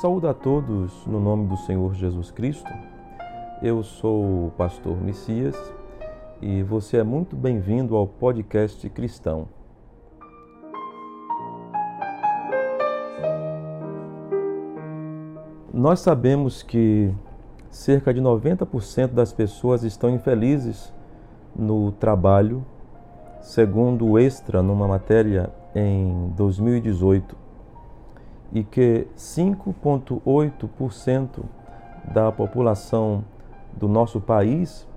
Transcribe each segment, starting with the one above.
saúdo a todos no nome do Senhor Jesus Cristo. Eu sou o pastor Messias e você é muito bem-vindo ao podcast Cristão. Nós sabemos que cerca de 90% das pessoas estão infelizes no trabalho, segundo o Extra, numa matéria em 2018, e que 5,8% da população do nosso país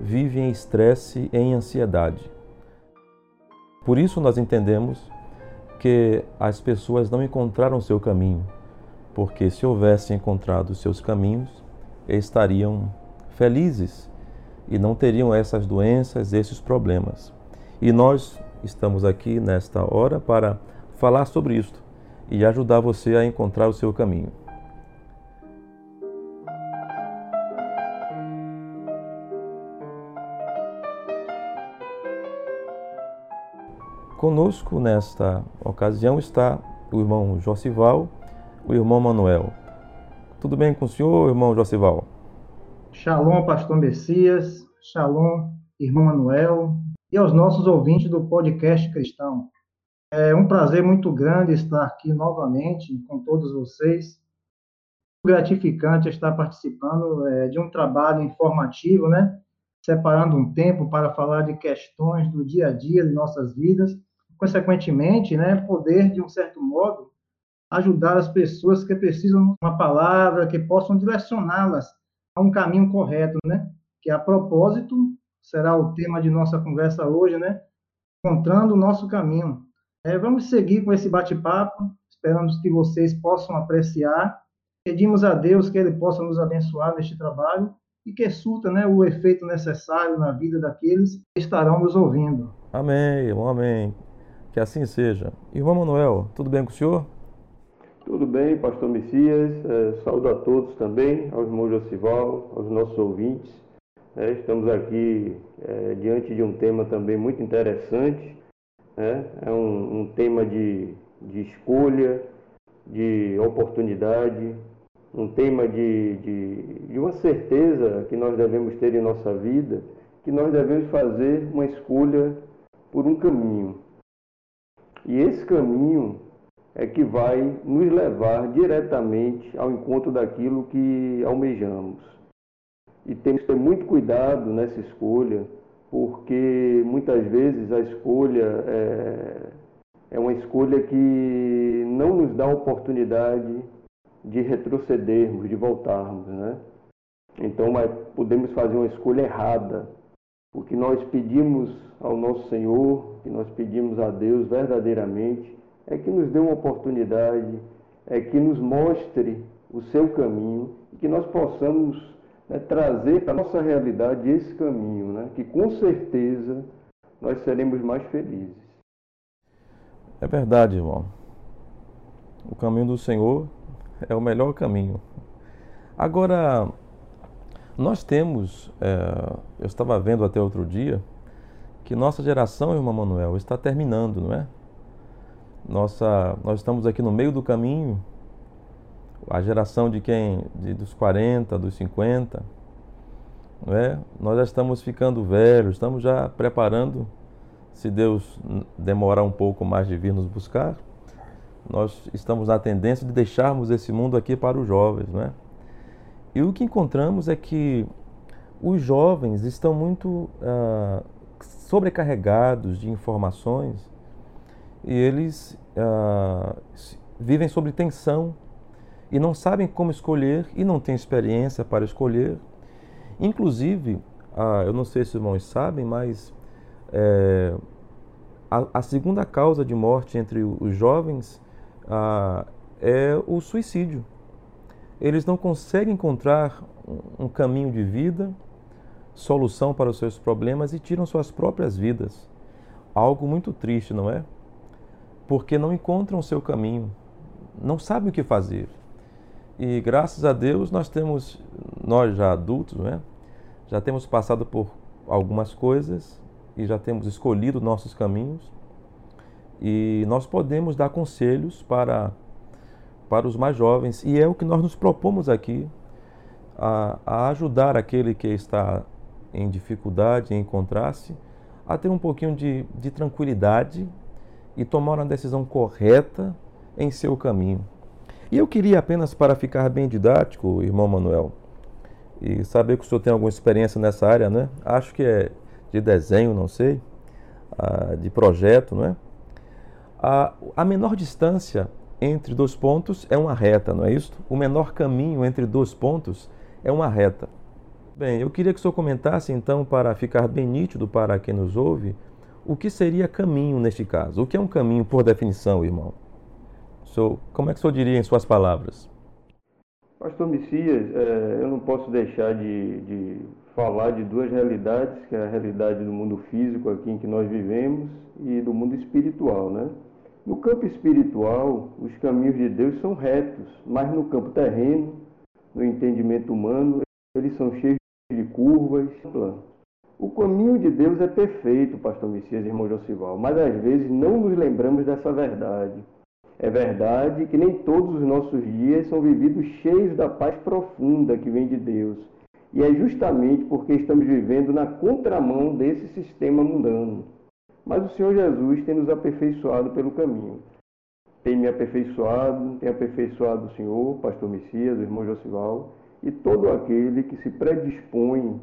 vive em estresse e em ansiedade. Por isso, nós entendemos que as pessoas não encontraram seu caminho, porque se houvessem encontrado seus caminhos, estariam felizes e não teriam essas doenças, esses problemas. E nós estamos aqui nesta hora para falar sobre isto e ajudar você a encontrar o seu caminho. Conosco nesta ocasião está o irmão Josival, o irmão Manuel. Tudo bem com o senhor, irmão Josival? Shalom, pastor Messias. Shalom, irmão Manuel. E aos nossos ouvintes do podcast Cristão. É um prazer muito grande estar aqui novamente com todos vocês. Gratificante estar participando é, de um trabalho informativo, né? Separando um tempo para falar de questões do dia a dia de nossas vidas consequentemente, né, poder, de um certo modo, ajudar as pessoas que precisam de uma palavra, que possam direcioná-las a um caminho correto, né? Que a propósito será o tema de nossa conversa hoje, né? Encontrando o nosso caminho. É, vamos seguir com esse bate-papo, esperamos que vocês possam apreciar. Pedimos a Deus que Ele possa nos abençoar neste trabalho e que surta né, o efeito necessário na vida daqueles que estarão nos ouvindo. Amém, amém. Que assim seja. Irmão Manuel, tudo bem com o senhor? Tudo bem, pastor Messias. É, saúdo a todos também, aos irmãos Josival, aos nossos ouvintes. É, estamos aqui é, diante de um tema também muito interessante. Né? É um, um tema de, de escolha, de oportunidade, um tema de, de, de uma certeza que nós devemos ter em nossa vida, que nós devemos fazer uma escolha por um caminho. E esse caminho é que vai nos levar diretamente ao encontro daquilo que almejamos. E temos que ter muito cuidado nessa escolha, porque muitas vezes a escolha é, é uma escolha que não nos dá oportunidade de retrocedermos, de voltarmos, né? Então, podemos fazer uma escolha errada, porque nós pedimos ao nosso Senhor, que nós pedimos a Deus verdadeiramente, é que nos dê uma oportunidade, é que nos mostre o seu caminho e que nós possamos né, trazer para a nossa realidade esse caminho, né, que com certeza nós seremos mais felizes. É verdade, irmão. O caminho do Senhor é o melhor caminho. Agora, nós temos, é, eu estava vendo até outro dia, que nossa geração, irmão Manuel, está terminando, não é? Nossa, nós estamos aqui no meio do caminho, a geração de quem? De, dos 40, dos 50, não é? Nós já estamos ficando velhos, estamos já preparando, se Deus demorar um pouco mais de vir nos buscar, nós estamos na tendência de deixarmos esse mundo aqui para os jovens, não é? E o que encontramos é que os jovens estão muito uh, sobrecarregados de informações e eles uh, vivem sob tensão e não sabem como escolher e não têm experiência para escolher. Inclusive, uh, eu não sei se os irmãos sabem, mas é, a, a, segunda causa de morte entre os jovens uh, é o suicídio. Eles não conseguem encontrar um caminho de vida solução para os seus problemas e tiram suas próprias vidas. Algo muito triste, não é? Porque não encontram o seu caminho, não sabem o que fazer. E graças a Deus nós temos, nós já adultos, não é? Já temos passado por algumas coisas e já temos escolhido nossos caminhos e nós podemos dar conselhos para para os mais jovens, e é o que nós nos propomos aqui, a, a ajudar aquele que está em dificuldade em encontrar-se a ter um pouquinho de, de tranquilidade e tomar uma decisão correta em seu caminho. E eu queria apenas, para ficar bem didático, irmão Manuel, e saber que o senhor tem alguma experiência nessa área, né? Acho que é de desenho, não sei, ah, de projeto, não é? A, a menor distância entre dois pontos é uma reta, não é isso? O menor caminho entre dois pontos é uma reta. Bem, eu queria que o senhor comentasse então, para ficar bem nítido para quem nos ouve, o que seria caminho neste caso? O que é um caminho por definição, irmão? Como é que o senhor diria em suas palavras? Pastor Messias, é, eu não posso deixar de, de, falar de duas realidades, que é a realidade do mundo físico aqui em que nós vivemos e do mundo espiritual, né? No campo espiritual, os caminhos de Deus são retos, mas no campo terreno, no entendimento humano, eles são cheios de curvas. O caminho de Deus é perfeito, pastor Messias e irmão Josival, mas às vezes não nos lembramos dessa verdade. É verdade que nem todos os nossos dias são vividos cheios da paz profunda que vem de Deus. E é justamente porque estamos vivendo na contramão desse sistema mundano. Mas o Senhor Jesus tem nos aperfeiçoado pelo caminho. Tem me aperfeiçoado, tem aperfeiçoado o Senhor, Pastor Messias, o irmão Josival, e todo aquele que se predispõe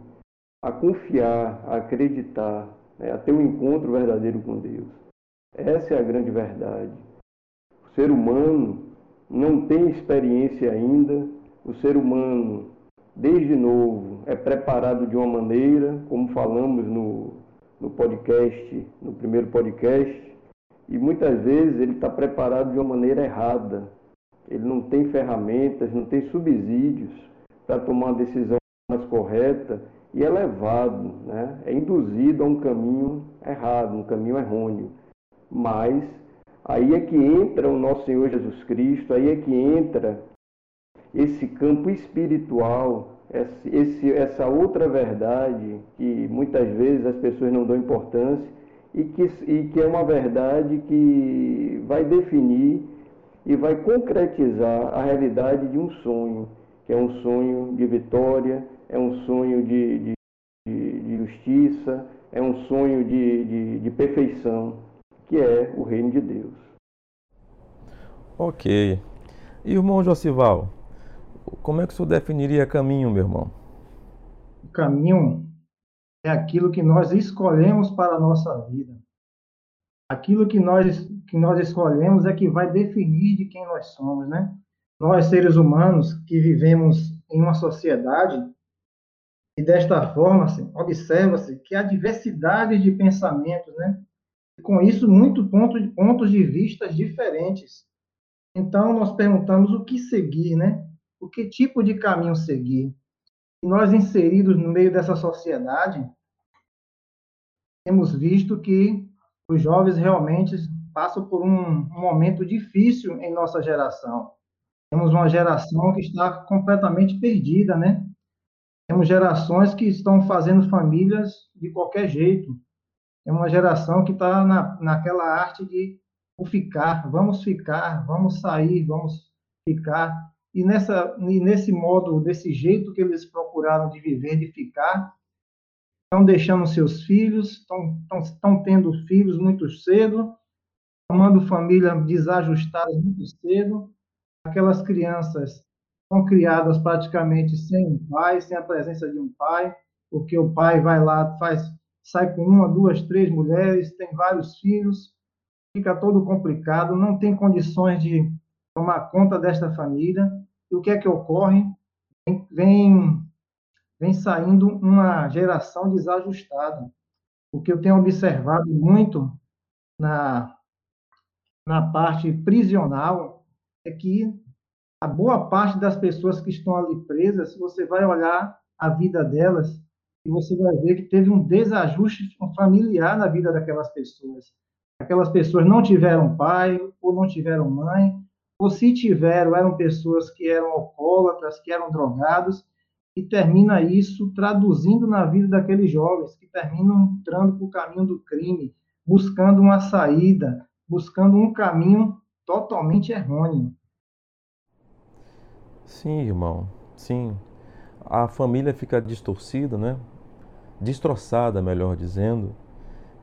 a confiar, a acreditar, né, a ter um encontro verdadeiro com Deus. Essa é a grande verdade. O ser humano não tem experiência ainda, o ser humano, desde novo, é preparado de uma maneira, como falamos no, no podcast, no primeiro podcast, e muitas vezes ele está preparado de uma maneira errada. Ele não tem ferramentas, não tem subsídios para tomar uma decisão mais correta e é levado, né? é induzido a um caminho errado, um caminho errôneo. Mas aí é que entra o nosso Senhor Jesus Cristo, aí é que entra esse campo espiritual, esse, essa outra verdade que muitas vezes as pessoas não dão importância e que, e que é uma verdade que vai definir e vai concretizar a realidade de um sonho que é um sonho de vitória, é um sonho de, de, de justiça, é um sonho de, de, de perfeição, que é o reino de Deus. Ok. Irmão Josival, como é que o senhor definiria caminho, meu irmão? O caminho é aquilo que nós escolhemos para a nossa vida. Aquilo que nós, que nós escolhemos é que vai definir de quem nós somos, né? nós, seres humanos, que vivemos em uma sociedade, e desta forma, assim, observa-se que há diversidade de pensamentos, né? Com isso, muito ponto pontos de vista diferentes. Então, nós perguntamos o que seguir, né? O que tipo de caminho seguir? E nós, inseridos no meio dessa sociedade, temos visto que os jovens realmente passam por um, um momento difícil em nossa geração temos uma geração que está completamente perdida, né? Temos gerações que estão fazendo famílias de qualquer jeito. É uma geração que está na, naquela arte de ficar, vamos ficar, vamos sair, vamos ficar. E, nessa, e nesse modo, desse jeito que eles procuraram de viver, de ficar, estão deixando seus filhos, estão, estão, estão tendo filhos muito cedo, formando famílias desajustadas muito cedo, aquelas crianças são criadas praticamente sem um pai, sem a presença de um pai, porque o pai vai lá, faz, sai com uma, duas, três mulheres, tem vários filhos, fica todo complicado, não tem condições de tomar conta desta família. E o que é que ocorre? Vem, vem saindo uma geração desajustada. O que eu tenho observado muito na, na parte prisional é que a boa parte das pessoas que estão ali presas, você vai olhar a vida delas e você vai ver que teve um desajuste familiar na vida daquelas pessoas. Aquelas pessoas não tiveram pai ou não tiveram mãe, ou se tiveram, eram pessoas que eram alcoólatras, que eram drogados, e termina isso traduzindo na vida daqueles jovens que terminam entrando para o caminho do crime, buscando uma saída, buscando um caminho totalmente errôneo. Sim, irmão, sim. A família fica distorcida, né? Destroçada, melhor dizendo.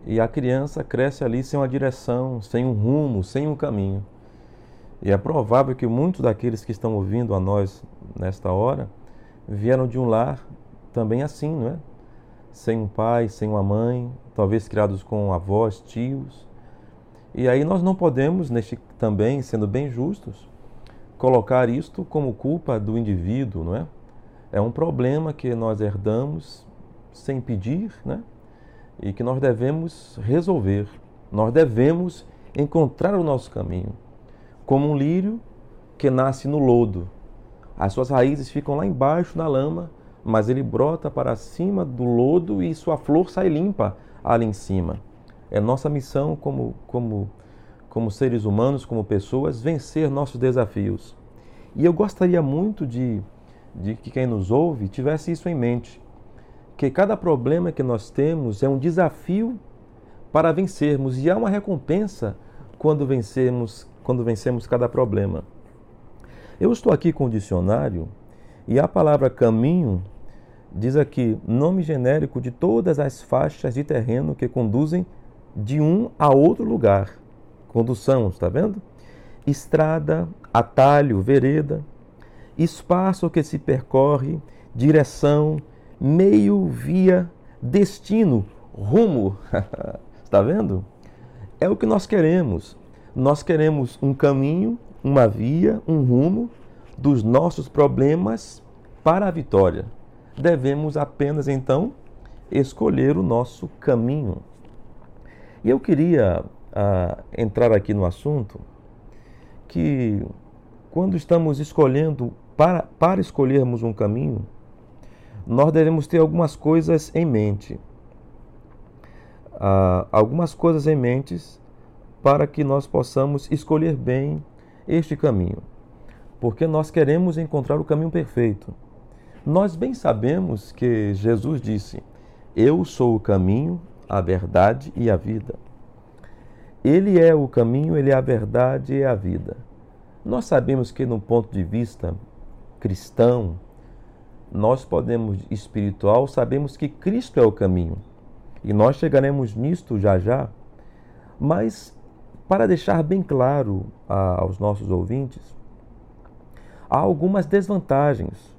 E a criança cresce ali sem uma direção, sem um rumo, sem um caminho. E é provável que muitos daqueles que estão ouvindo a nós nesta hora vieram de um lar também assim, não é? Sem um pai, sem uma mãe, talvez criados com avós, tios. E aí nós não podemos, neste também, sendo bem justos, colocar isto como culpa do indivíduo, não é? É um problema que nós herdamos sem pedir, né? E que nós devemos resolver. Nós devemos encontrar o nosso caminho. Como um lírio que nasce no lodo. As suas raízes ficam lá embaixo na lama, mas ele brota para cima do lodo e sua flor sai limpa ali em cima. É nossa missão como, como, como seres humanos, como pessoas, vencer nossos desafios. E eu gostaria muito de, de que quem nos ouve tivesse isso em mente. Que cada problema que nós temos é um desafio para vencermos e há uma recompensa quando vencemos, quando vencemos cada problema. Eu estou aqui com o dicionário e a palavra caminho diz aqui nome genérico de todas as faixas de terreno que conduzem de um a outro lugar. Condução, está vendo? Estrada, atalho, vereda, espaço que se percorre, direção, meio, via, destino, rumo. está vendo? É o que nós queremos. Nós queremos um caminho, uma via, um rumo dos nossos problemas para a vitória devemos apenas então escolher o nosso caminho. E eu queria ah, entrar aqui no assunto que quando estamos escolhendo, para, para escolhermos um caminho, nós devemos ter algumas coisas em mente. Ah, algumas coisas em mente para que nós possamos escolher bem este caminho. Porque nós queremos encontrar o caminho perfeito. Nós bem sabemos que Jesus disse: Eu sou o caminho, a verdade e a vida. Ele é o caminho, ele é a verdade e a vida. Nós sabemos que, no ponto de vista cristão, nós podemos, espiritual, sabemos que Cristo é o caminho. E nós chegaremos nisto já já. Mas, para deixar bem claro aos nossos ouvintes, há algumas desvantagens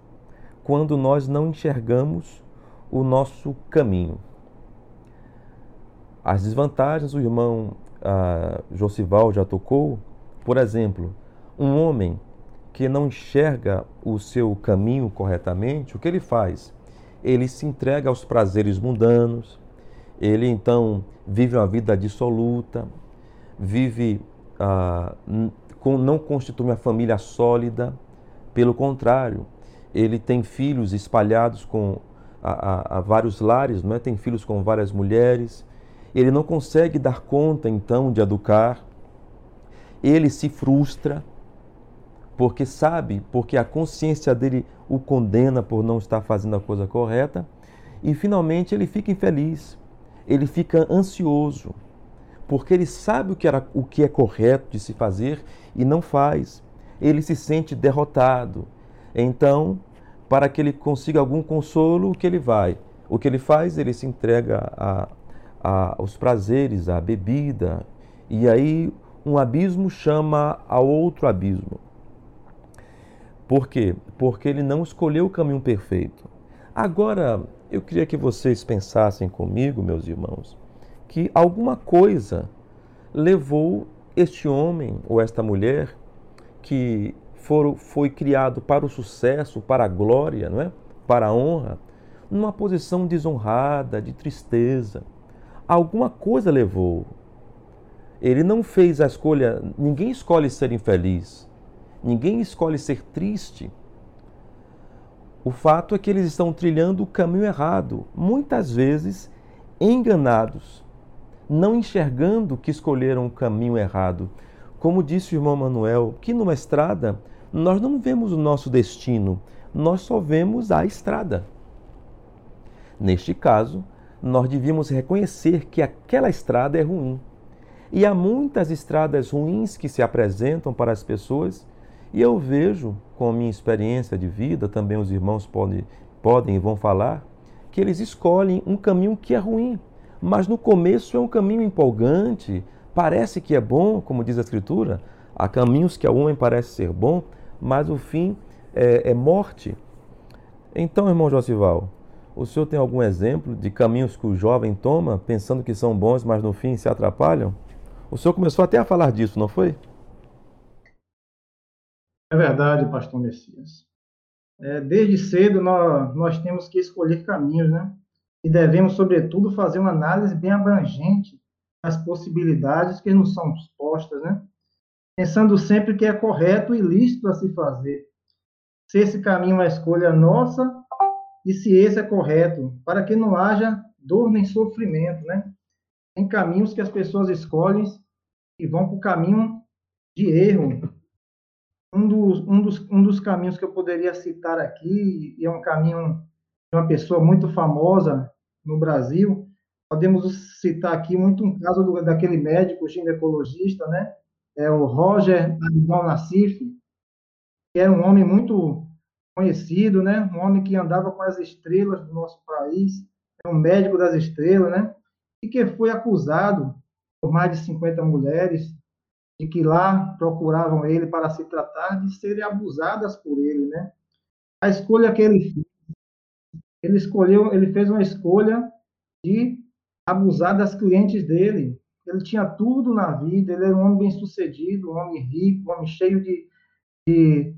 quando nós não enxergamos o nosso caminho. As desvantagens, o irmão ah, Josival já tocou, por exemplo, um homem que não enxerga o seu caminho corretamente, o que ele faz? Ele se entrega aos prazeres mundanos, ele então vive uma vida dissoluta, vive, ah, não constitui uma família sólida, pelo contrário, ele tem filhos espalhados com a, a, a vários lares, não é? tem filhos com várias mulheres. Ele não consegue dar conta então de educar. Ele se frustra porque sabe, porque a consciência dele o condena por não estar fazendo a coisa correta. E finalmente ele fica infeliz, ele fica ansioso, porque ele sabe o que, era, o que é correto de se fazer e não faz. Ele se sente derrotado. Então, para que ele consiga algum consolo, o que ele vai? O que ele faz? Ele se entrega a, a, aos prazeres, à bebida, e aí um abismo chama a outro abismo. Por quê? Porque ele não escolheu o caminho perfeito. Agora, eu queria que vocês pensassem comigo, meus irmãos, que alguma coisa levou este homem ou esta mulher que foi criado para o sucesso, para a glória, não é? para a honra, numa posição desonrada, de tristeza. Alguma coisa levou. Ele não fez a escolha. Ninguém escolhe ser infeliz. Ninguém escolhe ser triste. O fato é que eles estão trilhando o caminho errado, muitas vezes enganados, não enxergando que escolheram o caminho errado. Como disse o irmão Manuel, que numa estrada nós não vemos o nosso destino, nós só vemos a estrada. Neste caso, nós devíamos reconhecer que aquela estrada é ruim. E há muitas estradas ruins que se apresentam para as pessoas E eu vejo, com a minha experiência de vida, também os irmãos podem, podem e vão falar, que eles escolhem um caminho que é ruim. Mas no começo é um caminho empolgante, parece que é bom, como diz a Escritura. Há caminhos que ao homem parece ser bom, mas o fim é, é morte. Então, irmão Josival, o senhor tem algum exemplo de caminhos que o jovem toma pensando que são bons, mas no fim se atrapalham? O senhor começou até a falar disso, não foi? É verdade, pastor Messias. É, desde cedo nós, nós temos que escolher caminhos, né? E devemos, sobretudo, fazer uma análise bem abrangente das possibilidades que nos são postas, né? Pensando sempre que é correto e lícito a se fazer. Se esse caminho é uma escolha nossa e se esse é correto, para que não haja dor nem sofrimento, né? Tem caminhos que as pessoas escolhem e vão para o caminho de erro, um dos, um, dos, um dos caminhos que eu poderia citar aqui, e é um caminho de uma pessoa muito famosa no Brasil, podemos citar aqui muito um caso do, daquele médico ginecologista, né? É o Roger Abdel Nassif, que era um homem muito conhecido, né? Um homem que andava com as estrelas do nosso país, é um médico das estrelas, né? E que foi acusado por mais de 50 mulheres de que lá procuravam ele para se tratar de serem abusadas por ele, né? A escolha que ele fez, ele escolheu, ele fez uma escolha de abusar das clientes dele. Ele tinha tudo na vida, ele era um homem bem-sucedido, um homem rico, um homem cheio de, de,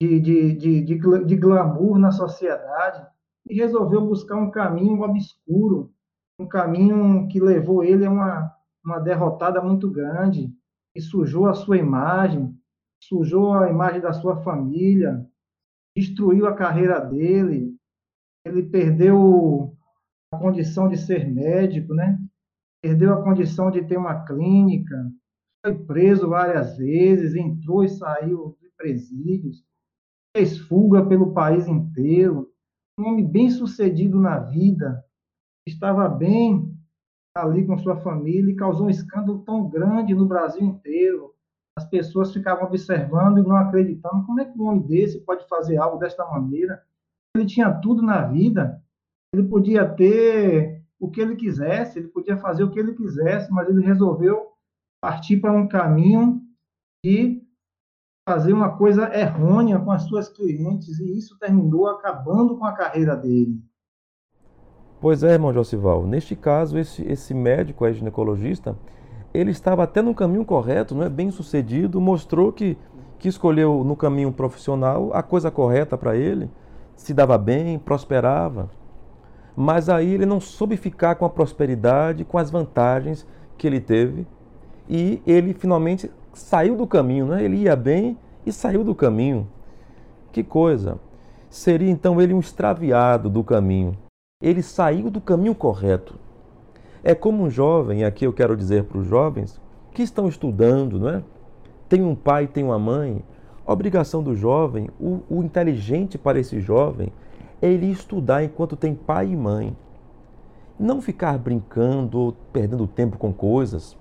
de, de, de, glamour na sociedade, e resolveu buscar um caminho obscuro, um caminho que levou ele a uma, uma derrotada muito grande, e sujou a sua imagem, sujou a imagem da sua família, destruiu a carreira dele, ele perdeu a condição de ser médico, né? Perdeu a condição de ter uma clínica, foi preso várias vezes, entrou e saiu de presídios, fez fuga pelo país inteiro, um homem bem sucedido na vida, estava bem ali com sua família e causou um escândalo tão grande no Brasil inteiro. As pessoas ficavam observando e não acreditando. Como é que um homem desse pode fazer algo desta maneira? Ele tinha tudo na vida. Ele podia ter o que ele quisesse, ele podia fazer o que ele quisesse, mas ele resolveu partir para um caminho e fazer uma coisa errônea com as suas clientes, e isso terminou acabando com a carreira dele. Pois é, irmão Josival. Neste caso, esse, esse médico, é ginecologista, ele estava até no caminho correto, não é bem sucedido, mostrou que, que escolheu no caminho profissional a coisa correta para ele, se dava bem, prosperava. Mas aí ele não soube ficar com a prosperidade, com as vantagens que ele teve, e ele finalmente saiu do caminho, né? ele ia bem e saiu do caminho. Que coisa! Seria então ele um extraviado do caminho ele saiu do caminho correto. É como um jovem, aqui eu quero dizer para os jovens que estão estudando, não é? Tem um pai, tem uma mãe. A obrigação do jovem, o, o inteligente para esse jovem, é ele estudar enquanto tem pai e mãe. Não ficar brincando ou perdendo tempo com coisas,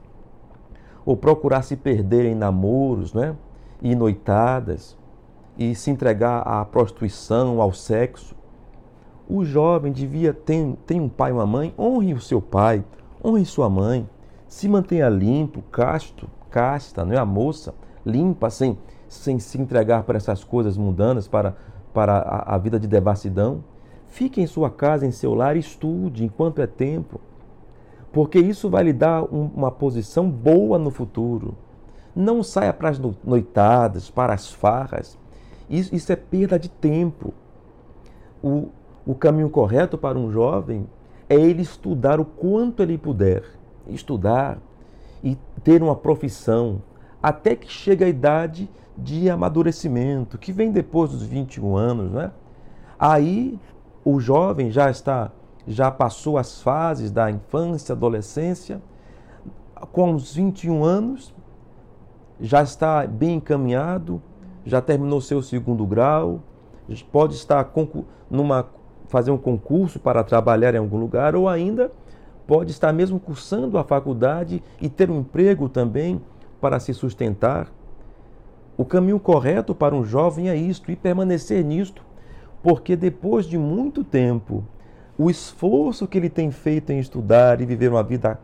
ou procurar se perder em namoros, né? e noitadas, e se entregar à prostituição, ao sexo o jovem devia ter, ter um pai e uma mãe, honre o seu pai, honre sua mãe, se mantenha limpo, casto, casta, não é a moça, limpa, sem, sem se entregar para essas coisas mundanas, para, para a, a vida de devassidão. Fique em sua casa, em seu lar estude enquanto é tempo, porque isso vai lhe dar um, uma posição boa no futuro. Não saia para as noitadas, para as farras. Isso, isso é perda de tempo. O, o caminho correto para um jovem é ele estudar o quanto ele puder, estudar e ter uma profissão, até que chegue a idade de amadurecimento, que vem depois dos 21 anos, né? Aí o jovem já está, já passou as fases da infância, adolescência, com os 21 anos já está bem encaminhado, já terminou seu segundo grau, pode estar numa fazer um concurso para trabalhar em algum lugar, ou ainda pode estar mesmo cursando a faculdade e ter um emprego também para se sustentar. O caminho correto para um jovem é isto, e permanecer nisto, porque depois de muito tempo, o esforço que ele tem feito em estudar e viver uma vida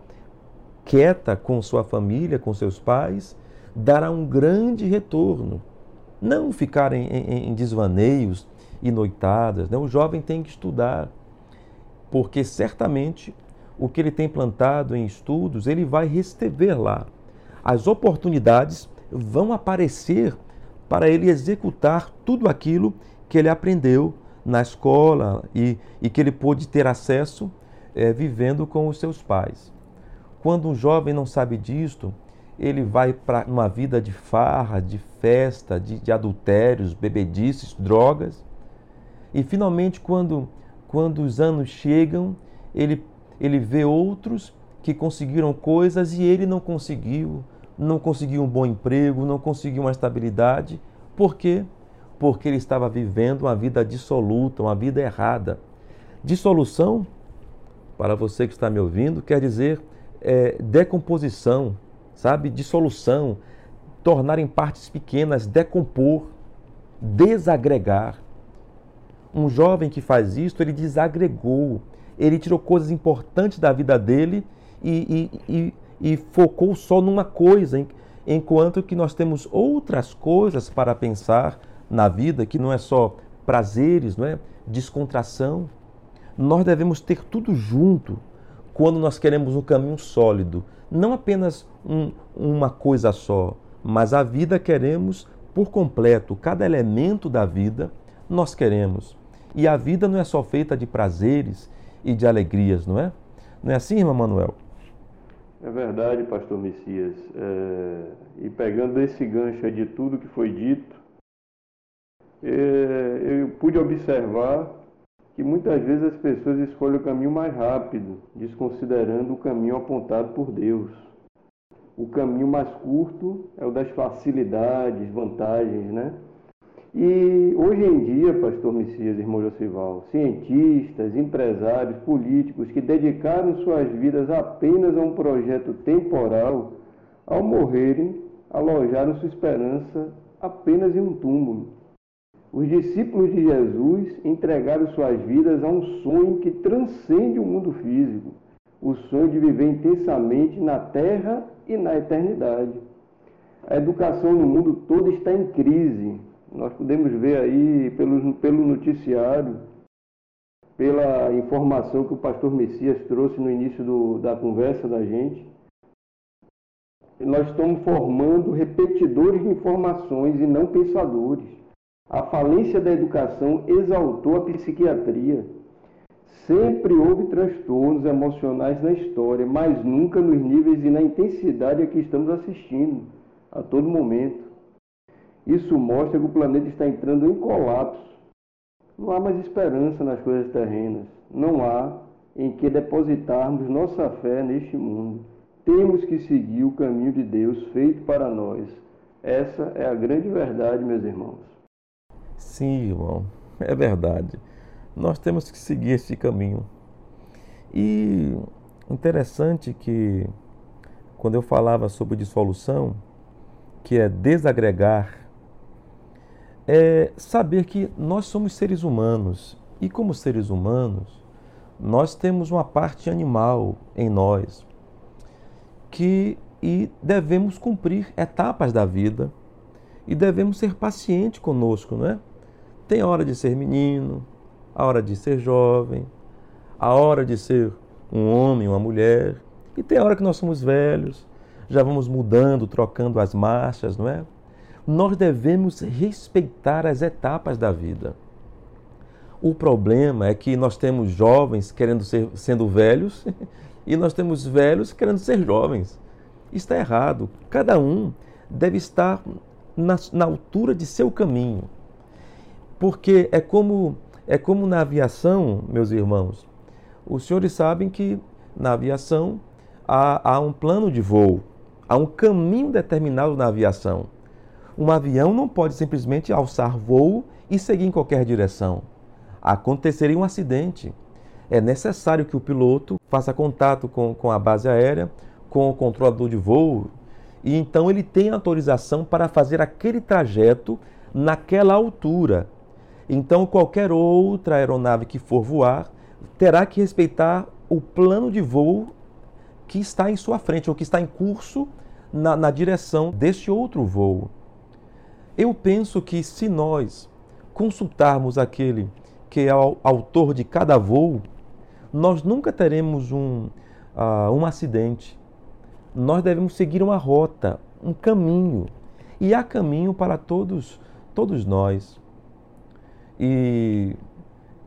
quieta com sua família, com seus pais, dará um grande retorno. Não ficar em, em, em desvaneios e noitadas. Né? O jovem tem que estudar, porque certamente o que ele tem plantado em estudos, ele vai receber lá. As oportunidades vão aparecer para ele executar tudo aquilo que ele aprendeu na escola e, e que ele pôde ter acesso é, vivendo com os seus pais. Quando um jovem não sabe disto, ele vai para uma vida de farra, de festa, de, de adultérios, bebedices, drogas. E finalmente, quando, quando os anos chegam, ele, ele vê outros que conseguiram coisas e ele não conseguiu, não conseguiu um bom emprego, não conseguiu uma estabilidade. Por quê? Porque ele estava vivendo uma vida dissoluta, uma vida errada. Dissolução, para você que está me ouvindo, quer dizer é, decomposição, sabe? Dissolução, tornar em partes pequenas, decompor, desagregar. Um jovem que faz isso, ele desagregou, ele tirou coisas importantes da vida dele e, e, e, e focou só numa coisa, enquanto que nós temos outras coisas para pensar na vida, que não é só prazeres, não é? descontração. Nós devemos ter tudo junto quando nós queremos um caminho sólido, não apenas um, uma coisa só, mas a vida queremos por completo, cada elemento da vida nós queremos. E a vida não é só feita de prazeres e de alegrias, não é? Não é assim, irmão Manuel? É verdade, pastor Messias. É... E pegando esse gancho de tudo que foi dito, é... eu pude observar que muitas vezes as pessoas escolhem o caminho mais rápido, desconsiderando o caminho apontado por Deus. O caminho mais curto é o das facilidades, vantagens, né? E hoje em dia, pastor Messias, irmão Josival, cientistas, empresários, políticos que dedicaram suas vidas apenas a um projeto temporal, ao morrerem, alojaram sua esperança apenas em um túmulo os discípulos de Jesus entregaram suas vidas a um sonho que transcende o mundo físico, o sonho de viver intensamente na terra e na eternidade. A educação no mundo todo está em crise. Nós podemos ver aí pelo, pelo noticiário, pela informação que o pastor Messias trouxe no início do, da conversa da gente. Nós estamos formando repetidores de informações e não pensadores. A falência da educação exaltou a psiquiatria. Sempre houve transtornos emocionais na história, mas nunca nos níveis e na intensidade a que estamos assistindo, a todo momento. Isso mostra que o planeta está entrando em colapso. Não há mais esperança nas coisas terrenas. Não há em que depositarmos nossa fé neste mundo. Temos que seguir o caminho de Deus feito para nós. Essa é a grande verdade, meus irmãos. Sim, irmão, é verdade. Nós temos que seguir esse caminho. E interessante que quando eu falava sobre dissolução, que é desagregar, é saber que nós somos seres humanos e como seres humanos, nós temos uma parte animal em nós que e devemos cumprir etapas da vida e devemos ser pacientes conosco, não é? Tem a hora de ser menino, a hora de ser jovem, a hora de ser um homem, uma mulher, e tem a hora que nós somos velhos, já vamos mudando, trocando as marchas, não é? Nós devemos respeitar as etapas da vida. O problema é que nós temos jovens querendo ser sendo velhos e nós temos velhos querendo ser jovens. Está errado. Cada um deve estar na, na altura de seu caminho. Porque é como, é como na aviação, meus irmãos. Os senhores sabem que na aviação há, há um plano de voo, há um caminho determinado na aviação. Um avião não pode simplesmente alçar voo e seguir em qualquer direção. Aconteceria um acidente. É necessário que o piloto faça contato com, com a base aérea, com o controlador de voo E então ele tem autorização para fazer aquele trajeto naquela altura. Então qualquer outra aeronave que for voar terá que respeitar o plano de voo que está em sua frente ou que está em curso na, na direção deste outro voo. Eu penso que se nós consultarmos aquele que é o autor de cada voo, nós nunca teremos um, uh, um acidente nós devemos seguir uma rota, um caminho. E há caminho para todos, todos nós. E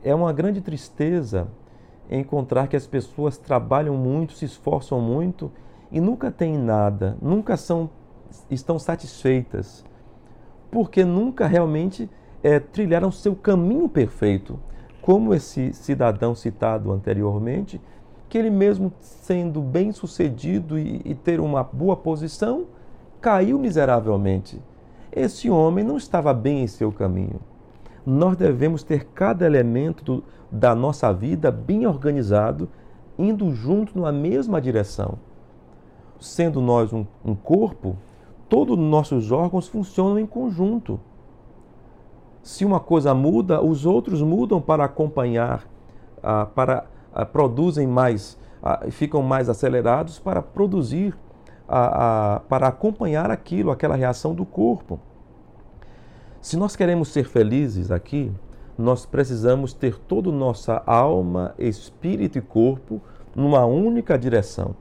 é uma grande tristeza encontrar que as pessoas trabalham muito, se esforçam muito e nunca têm nada, nunca são estão satisfeitas, porque nunca realmente é, trilharam seu caminho perfeito, como esse cidadão citado anteriormente, que ele mesmo sendo bem sucedido e, e ter uma boa posição, caiu miseravelmente. Esse homem não estava bem em seu caminho. Nós devemos ter cada elemento do, da nossa vida bem organizado, indo junto na mesma direção. Sendo nós um, um corpo, todos os nossos órgãos funcionam em conjunto. Se uma coisa muda, os outros mudam para acompanhar, ah, para ah, produzem mais, ah, ficam mais acelerados para produzir, para acompanhar aquilo, aquela reação do corpo. Se nós queremos ser felizes aqui, nós precisamos ter toda nossa alma, espírito e corpo numa única direção.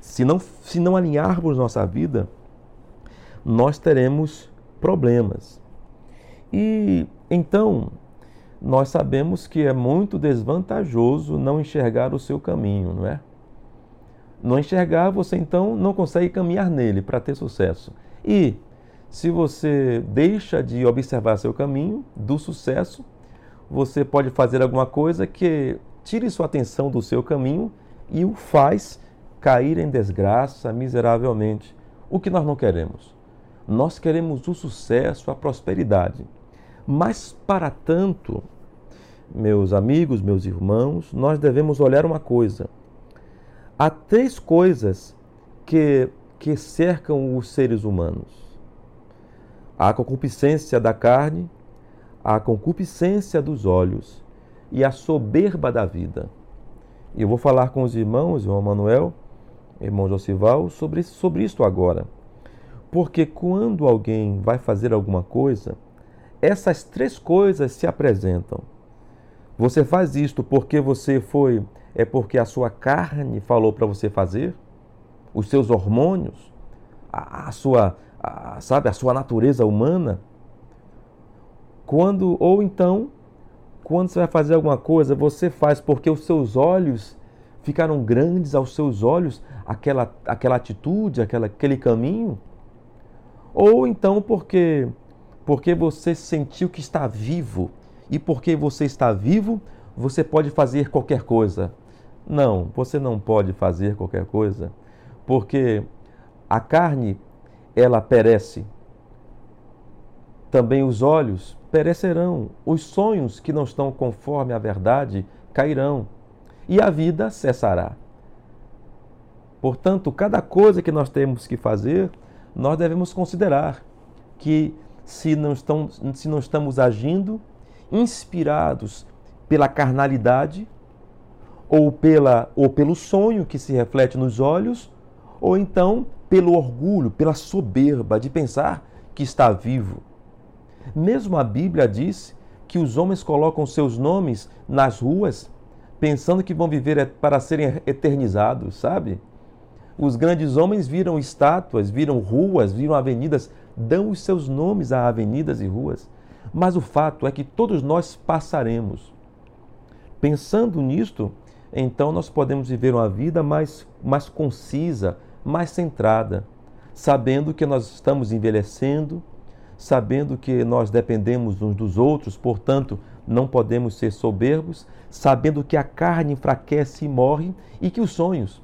Se não, se não alinharmos nossa vida, nós teremos problemas. E então, nós sabemos que é muito desvantajoso não enxergar o seu caminho, não é? Não enxergar, você então não consegue caminhar nele para ter sucesso. E se você deixa de observar seu caminho do sucesso, você pode fazer alguma coisa que tire sua atenção do seu caminho e o faz cair em desgraça miseravelmente. O que nós não queremos? Nós queremos o sucesso, a prosperidade. Mas, para tanto, meus amigos, meus irmãos, nós devemos olhar uma coisa. Há três coisas que, que cercam os seres humanos: a concupiscência da carne, a concupiscência dos olhos e a soberba da vida. E eu vou falar com os irmãos, irmão Manuel, irmão Josival, sobre, sobre isso agora. Porque quando alguém vai fazer alguma coisa, essas três coisas se apresentam. Você faz isto porque você foi, é porque a sua carne falou para você fazer? Os seus hormônios? A, a sua, a, sabe, a sua natureza humana? Quando ou então, quando você vai fazer alguma coisa, você faz porque os seus olhos ficaram grandes aos seus olhos, aquela aquela atitude, aquela, aquele caminho? Ou então porque porque você sentiu que está vivo e porque você está vivo, você pode fazer qualquer coisa. Não, você não pode fazer qualquer coisa, porque a carne ela perece. Também os olhos perecerão, os sonhos que não estão conforme a verdade cairão, e a vida cessará. Portanto, cada coisa que nós temos que fazer, nós devemos considerar que se não, estão, se não estamos agindo inspirados pela carnalidade ou, pela, ou pelo sonho que se reflete nos olhos, ou então pelo orgulho, pela soberba de pensar que está vivo. Mesmo a Bíblia diz que os homens colocam seus nomes nas ruas pensando que vão viver para serem eternizados, sabe? Os grandes homens viram estátuas, viram ruas, viram avenidas dão os seus nomes a avenidas e ruas, mas o fato é que todos nós passaremos. Pensando nisto, então nós podemos viver uma vida mais, mais concisa, mais centrada, sabendo que nós estamos envelhecendo, sabendo que nós dependemos uns dos outros, portanto, não podemos ser soberbos, sabendo que a carne enfraquece e morre e que os sonhos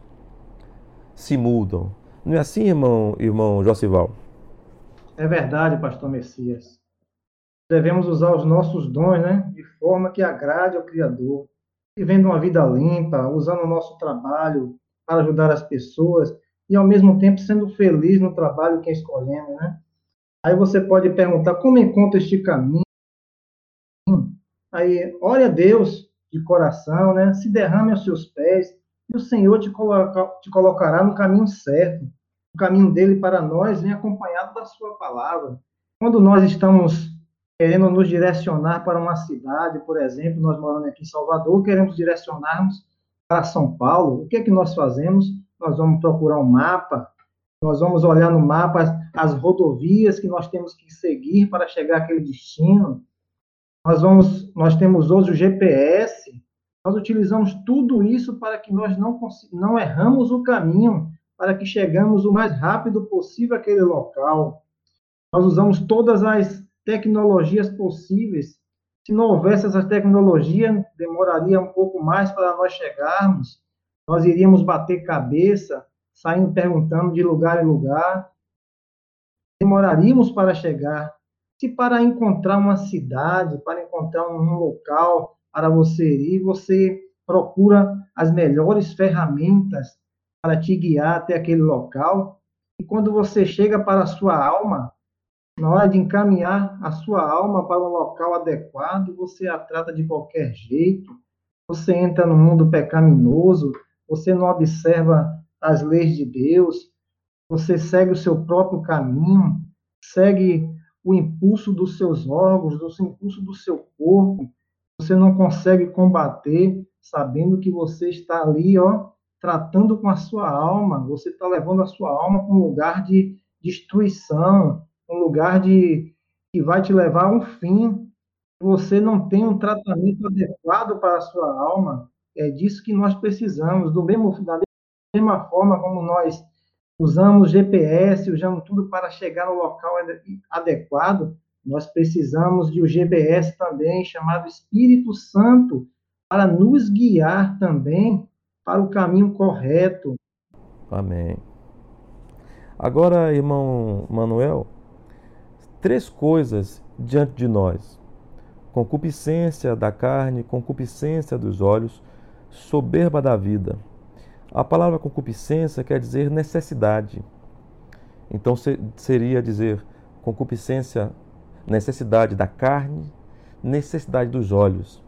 se mudam. Não é assim, irmão, irmão Josival? É verdade, pastor Messias. Devemos usar os nossos dons, né, de forma que agrade ao Criador, vivendo uma vida limpa, usando o nosso trabalho para ajudar as pessoas, e ao mesmo tempo sendo feliz no trabalho que escolhemos, né? Aí você pode perguntar como encontro este caminho? Aí, olha a Deus de coração, né? Se derrame aos seus pés e o Senhor te, coloca, te colocará no caminho certo. O caminho dele para nós vem acompanhado da sua palavra. Quando nós estamos querendo nos direcionar para uma cidade, por exemplo, nós moramos aqui em Salvador, queremos direcionarmos para São Paulo, o que é que nós fazemos? Nós vamos procurar um mapa, nós vamos olhar no mapa as, as rodovias que nós temos que seguir para chegar àquele destino. Nós vamos, nós temos hoje o GPS, nós utilizamos tudo isso para que nós não, não erramos o caminho, para que chegamos o mais rápido possível àquele local. Nós usamos todas as tecnologias possíveis. Se não houvesse essas tecnologias, demoraria um pouco mais para nós chegarmos. Nós iríamos bater cabeça, saindo perguntando de lugar em lugar. Demoraríamos para chegar. Se para encontrar uma cidade, para encontrar um local para você. Ir, você procura as melhores ferramentas para te guiar até aquele local. E quando você chega para a sua alma, na hora de encaminhar a sua alma para um local adequado, você a trata de qualquer jeito, você entra no mundo pecaminoso, você não observa as leis de Deus, você segue o seu próprio caminho, segue o impulso dos seus órgãos, do impulso do seu corpo, você não consegue combater sabendo que você está ali, ó, tratando com a sua alma, você está levando a sua alma para um lugar de destruição, um lugar de que vai te levar a um fim. Você não tem um tratamento adequado para a sua alma. É disso que nós precisamos. Do mesmo, da mesma forma como nós usamos GPS, usamos tudo para chegar no local adequado, nós precisamos de um GPS também chamado Espírito Santo para nos guiar também para o caminho correto. Amém. Agora, irmão Manuel, três coisas diante de nós: concupiscência da carne, concupiscência dos olhos, soberba da vida. A palavra concupiscência quer dizer necessidade. Então seria dizer concupiscência, necessidade da carne, necessidade dos olhos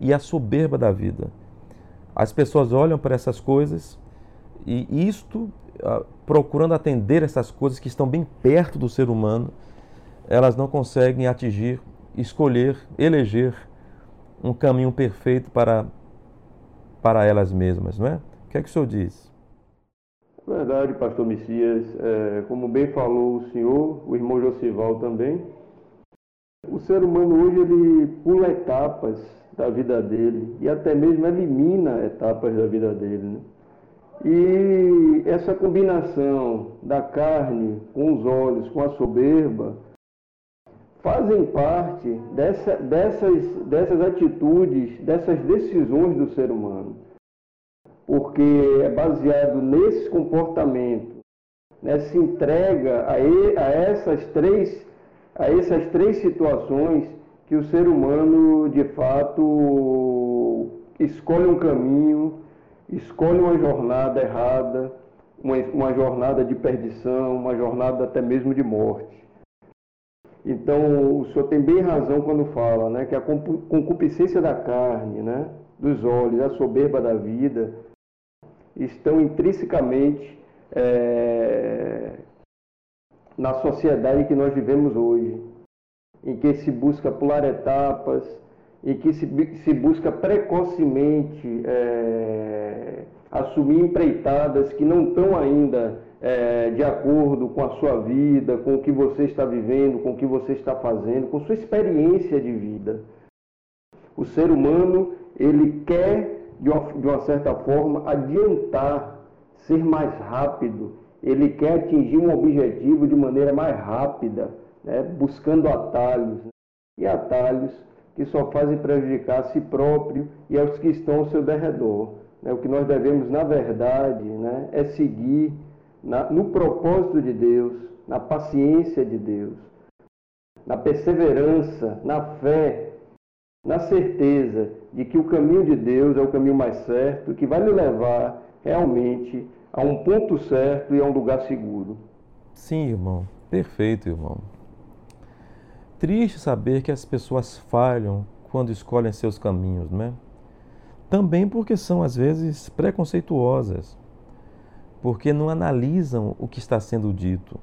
e a soberba da vida. As pessoas olham para essas coisas e isto, ah, procurando atender essas coisas que estão bem perto do ser humano, elas não conseguem atingir, escolher, eleger um caminho perfeito para, para elas mesmas, não é? O que é que o senhor diz? Verdade, pastor Messias. É, como bem falou o senhor, o irmão Josival também, o ser humano hoje ele pula etapas da vida dele e até mesmo elimina etapas da vida dele. Né? E essa combinação da carne com os olhos, com a soberba, fazem parte dessa, dessas, dessas atitudes, dessas decisões do ser humano. Porque é baseado nesse comportamento, nessa entrega a, a, essas três, a essas três situações que o ser humano, de fato, escolhe um caminho, escolhe uma jornada errada, uma, uma jornada de perdição, uma jornada até mesmo de morte. Então, o senhor tem bem razão quando fala né, que a concupiscência da carne, né, dos olhos, a soberba da vida, estão intrinsecamente é, na sociedade que nós vivemos hoje, em que se busca pular etapas, em que se, se busca precocemente é, assumir empreitadas que não estão ainda é, de acordo com a sua vida, com o que você está vivendo, com o que você está fazendo, com sua experiência de vida. O ser humano, ele quer, de uma, de uma certa forma, adiantar, ser mais rápido, ele quer atingir um objetivo de maneira mais rápida, né? buscando atalhos. E atalhos que só fazem prejudicar a si próprio e aos que estão ao seu derredor. Né? O que nós devemos, na verdade, né? é seguir na, no propósito de Deus, na paciência de Deus, na perseverança, na fé, na certeza de que o caminho de Deus é o caminho mais certo, que vai lhe levar realmente a um ponto certo e a um lugar seguro. Sim, irmão. Perfeito, irmão. Triste saber que as pessoas falham quando escolhem seus caminhos, não é? Também porque são às vezes preconceituosas, porque não analisam o que está sendo dito.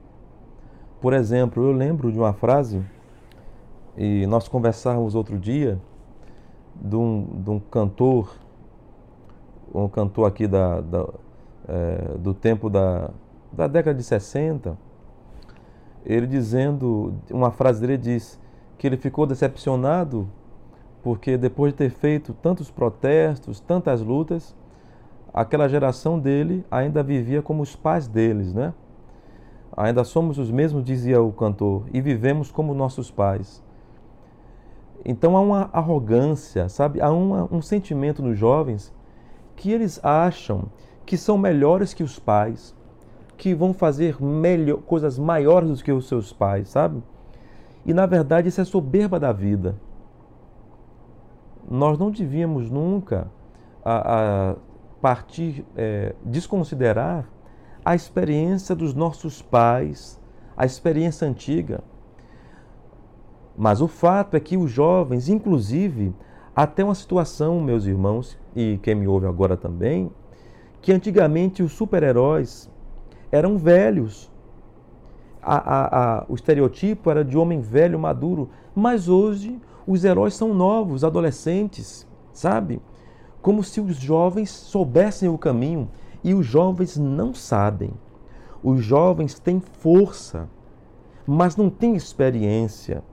Por exemplo, eu lembro de uma frase, e nós conversávamos outro dia, de um, de um cantor, um cantor aqui da, da é, do tempo da, da década de 60, ele dizendo, uma frase dele diz que ele ficou decepcionado porque depois de ter feito tantos protestos, tantas lutas, aquela geração dele ainda vivia como os pais deles, né? Ainda somos os mesmos, dizia o cantor, e vivemos como nossos pais. Então há uma arrogância, sabe? Há uma, um sentimento nos jovens que eles acham que são melhores que os pais, que vão fazer melhor, coisas maiores do que os seus pais, sabe? E na verdade isso é soberba da vida. Nós não devíamos nunca a, a partir, é, desconsiderar a experiência dos nossos pais, a experiência antiga. Mas o fato é que os jovens, inclusive, até uma situação, meus irmãos, e quem me ouve agora também, que antigamente os super-heróis eram velhos. A, a, a, o estereotipo era de homem velho, maduro, mas hoje os heróis são novos, adolescentes, sabe? Como se os jovens soubessem o caminho e os jovens não sabem. Os jovens têm força, mas não têm experiência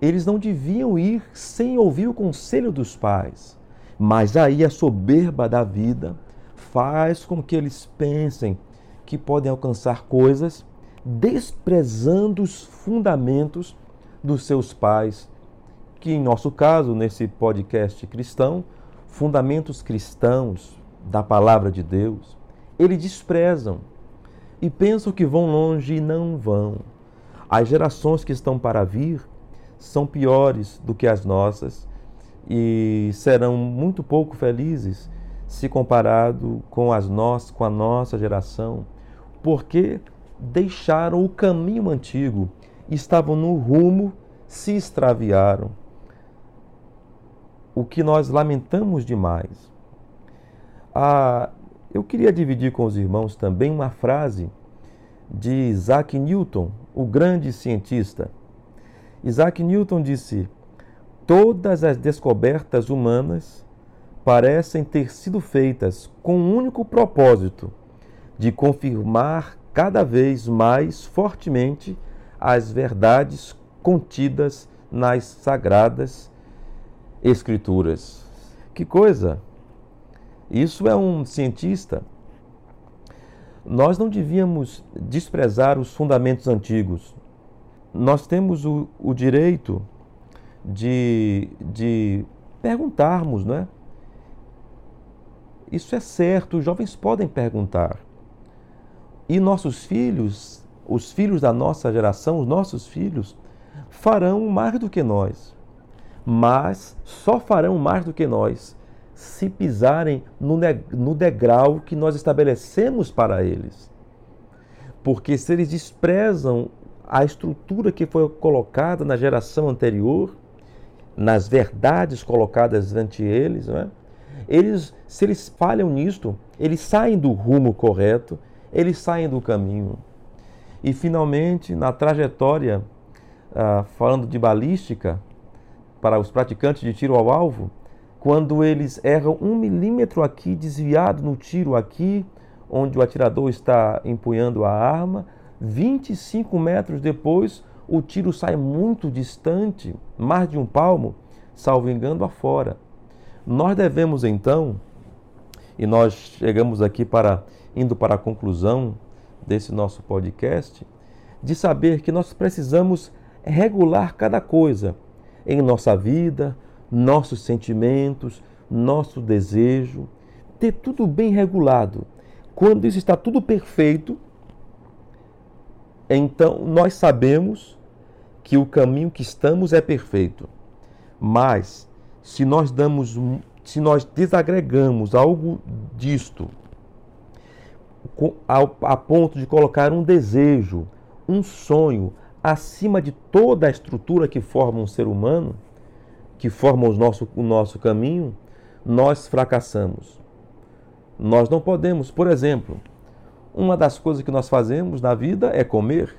eles não deviam ir sem ouvir o conselho dos pais. Mas aí a soberba da vida faz com que eles pensem que podem alcançar coisas desprezando os fundamentos dos seus pais, que em nosso caso, nesse podcast cristão, fundamentos cristãos da palavra de Deus, eles desprezam e pensam que vão longe e não vão. As gerações que estão para vir são piores do que as nossas e serão muito pouco felizes se comparado com as nós, com a nossa geração, porque deixaram o caminho antigo, estavam no rumo, se extraviaram. O que nós lamentamos demais. Ah, eu queria dividir com os irmãos também uma frase de Isaac Newton, o grande cientista. Isaac Newton disse: Todas as descobertas humanas parecem ter sido feitas com o um único propósito de confirmar cada vez mais fortemente as verdades contidas nas sagradas escrituras. Que coisa! Isso é um cientista. Nós não devíamos desprezar os fundamentos antigos, nós temos o, o direito de, de perguntarmos, não é? Isso é certo, os jovens podem perguntar. E nossos filhos, os filhos da nossa geração, os nossos filhos, farão mais do que nós. Mas só farão mais do que nós se pisarem no, degrau que nós estabelecemos para eles. Porque se eles desprezam a estrutura que foi colocada na geração anterior, nas verdades colocadas ante eles, é? eles, se eles falham nisto, eles saem do rumo correto, eles saem do caminho. E finalmente, na trajetória, ah, falando de balística, para os praticantes de tiro ao alvo, quando eles erram um milímetro aqui, desviado no tiro aqui, onde o atirador está empunhando a arma, 25 metros depois, o tiro sai muito distante, mais de um palmo, salvo engano, afora. Nós devemos então, e nós chegamos aqui para indo para a conclusão desse nosso podcast, de saber que nós precisamos regular cada coisa em nossa vida, nossos sentimentos, nosso desejo, ter tudo bem regulado. Quando isso está tudo perfeito, então nós sabemos que o caminho que estamos é perfeito. Mas se nós damos se nós desagregamos algo disto a ponto de colocar um desejo, um sonho acima de toda a estrutura que forma um ser humano, que forma o nosso, o nosso caminho, nós fracassamos. Nós não podemos, por exemplo, uma das coisas que nós fazemos na vida é comer.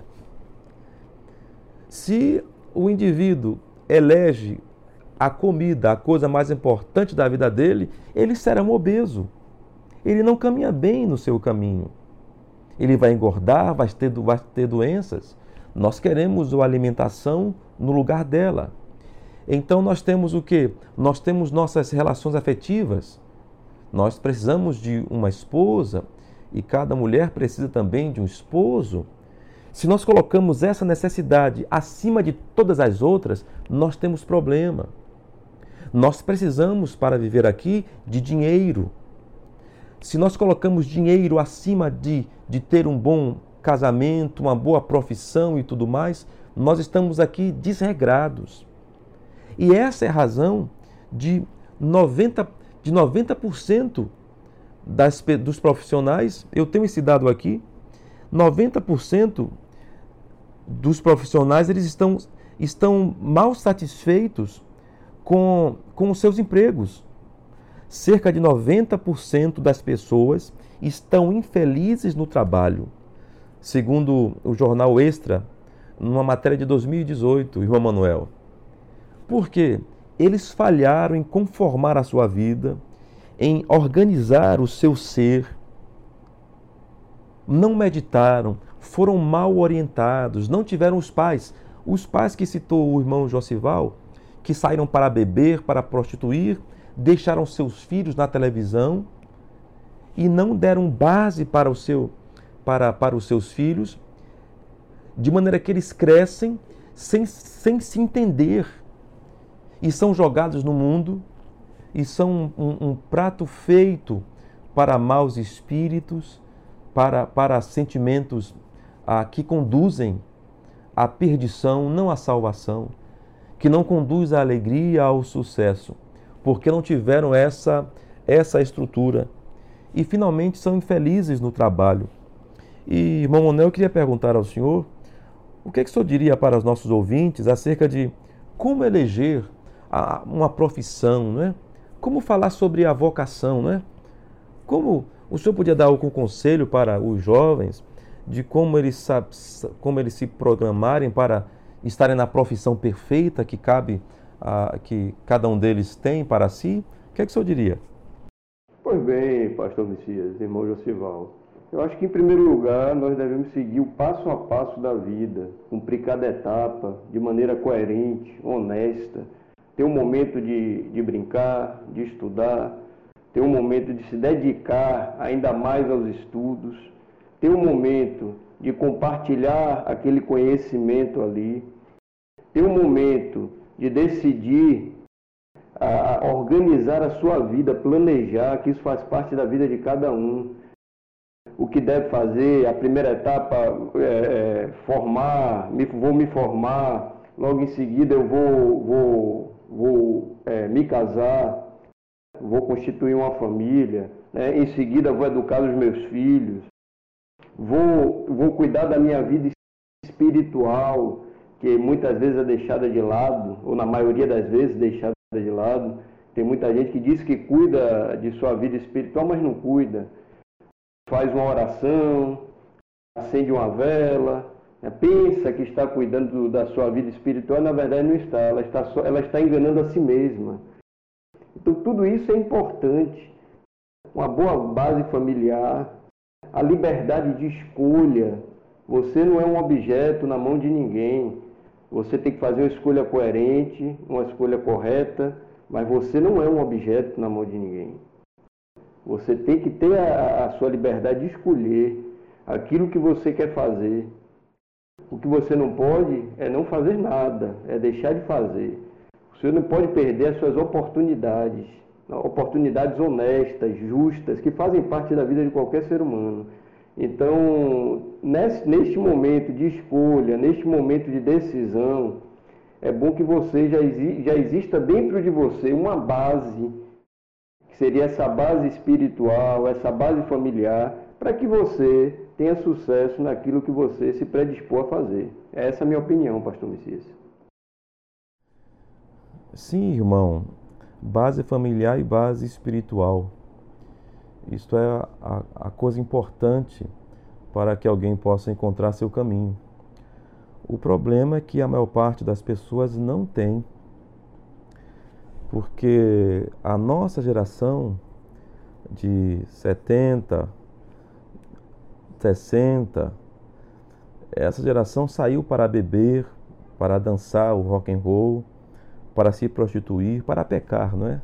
Se o indivíduo elege a comida a coisa mais importante da vida dele, ele será um obeso. Ele não caminha bem no seu caminho. Ele vai engordar, vai ter, vai ter doenças. Nós queremos a alimentação no lugar dela. Então nós temos o que? Nós temos nossas relações afetivas. Nós precisamos de uma esposa e cada mulher precisa também de um esposo. Se nós colocamos essa necessidade acima de todas as outras, nós temos problema. Nós precisamos, para viver aqui, de dinheiro. Se nós colocamos dinheiro acima de, de ter um bom casamento, uma boa profissão e tudo mais, nós estamos aqui desregrados. E essa é a razão de 90%, de 90% das, dos profissionais, eu tenho esse dado aqui, 90% dos profissionais eles estão, estão mal satisfeitos com, com os seus empregos. Cerca de 90% das pessoas estão infelizes no trabalho. Segundo o jornal Extra, numa matéria de 2018, irmão Manuel. Por quê? Eles falharam em conformar a sua vida, em organizar o seu ser, não meditaram, foram mal orientados, não tiveram os pais. Os pais que citou o irmão Josival, que saíram para beber, para prostituir, deixaram seus filhos na televisão e não deram base para, o seu, para, para os seus filhos, de maneira que eles crescem sem, sem se entender e são jogados no mundo e são um, um prato feito para maus espíritos, para, para sentimentos ah, que conduzem à perdição, não à salvação, que não conduz à alegria, ao sucesso, porque não tiveram essa, essa estrutura e finalmente são infelizes no trabalho. E, irmão Monel, eu queria perguntar ao senhor o que, é que o senhor diria para os nossos ouvintes acerca de como eleger uma profissão, não é? Como falar sobre a vocação, não é? Como o senhor podia dar algum conselho para os jovens de como eles, como eles se programarem para estarem na profissão perfeita que cabe, a, que cada um deles tem para si? O que é que o senhor diria? Pois bem, pastor Messias, irmão Josival. Eu acho que, em primeiro lugar, nós devemos seguir o passo a passo da vida, cumprir cada etapa de maneira coerente, honesta, ter um momento de, de brincar, de estudar, ter um momento de se dedicar ainda mais aos estudos, ter um momento de compartilhar aquele conhecimento ali, ter um momento de decidir a organizar a sua vida, planejar, que isso faz parte da vida de cada um. O que deve fazer, a primeira etapa é, é formar, me, vou me formar, logo em seguida eu vou, vou vou é, me casar, vou constituir uma família, né? em seguida vou educar os meus filhos, vou, vou cuidar da minha vida espiritual, que muitas vezes é deixada de lado, ou na maioria das vezes deixada de lado. Tem muita gente que diz que cuida de sua vida espiritual, mas não cuida. Faz uma oração, acende uma vela, né, pensa que está cuidando da sua vida espiritual, na verdade não está. Ela está, só, ela está enganando a si mesma. Então, tudo isso é importante. Uma boa base familiar, a liberdade de escolha. Você não é um objeto na mão de ninguém. Você tem que fazer uma escolha coerente, uma escolha correta, mas você não é um objeto na mão de ninguém. Você tem que ter a, a sua liberdade de escolher aquilo que você quer fazer. O que você não pode é não fazer nada, é deixar de fazer. Você não pode perder as suas oportunidades, oportunidades honestas, justas, que fazem parte da vida de qualquer ser humano. Então, neste momento de escolha, neste momento de decisão, é bom que você já, já exista dentro de você uma base seria essa base espiritual, essa base familiar, para que você tenha sucesso naquilo que você se predispôs a fazer. Essa é a minha opinião, pastor Messias. Sim, irmão. Base familiar e base espiritual. Isto é a, a coisa importante para que alguém possa encontrar seu caminho. O problema é que a maior parte das pessoas não tem. Porque a nossa geração de 70, 60, essa geração saiu para beber, para dançar o rock and roll, para se prostituir, para pecar, não é?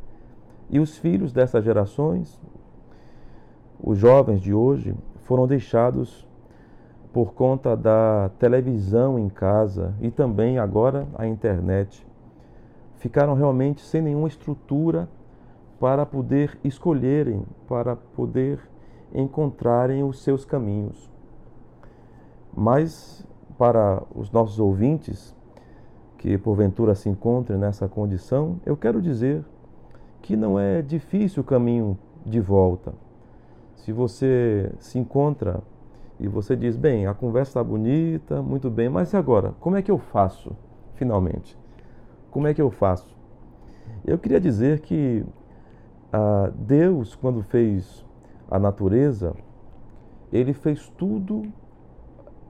E os filhos dessas gerações, os jovens de hoje, foram deixados por conta da televisão em casa e também agora a internet. Ficaram realmente sem nenhuma estrutura para poder escolherem, para poder encontrarem os seus caminhos. Mas para os nossos ouvintes que porventura se encontrem nessa condição, eu quero dizer que não é difícil o caminho de volta. Se você se encontra e você diz, bem, a conversa está bonita, muito bem, mas e agora? Como é que eu faço, finalmente? Como é que eu faço? Eu queria dizer que ah, Deus, quando fez a natureza, ele fez tudo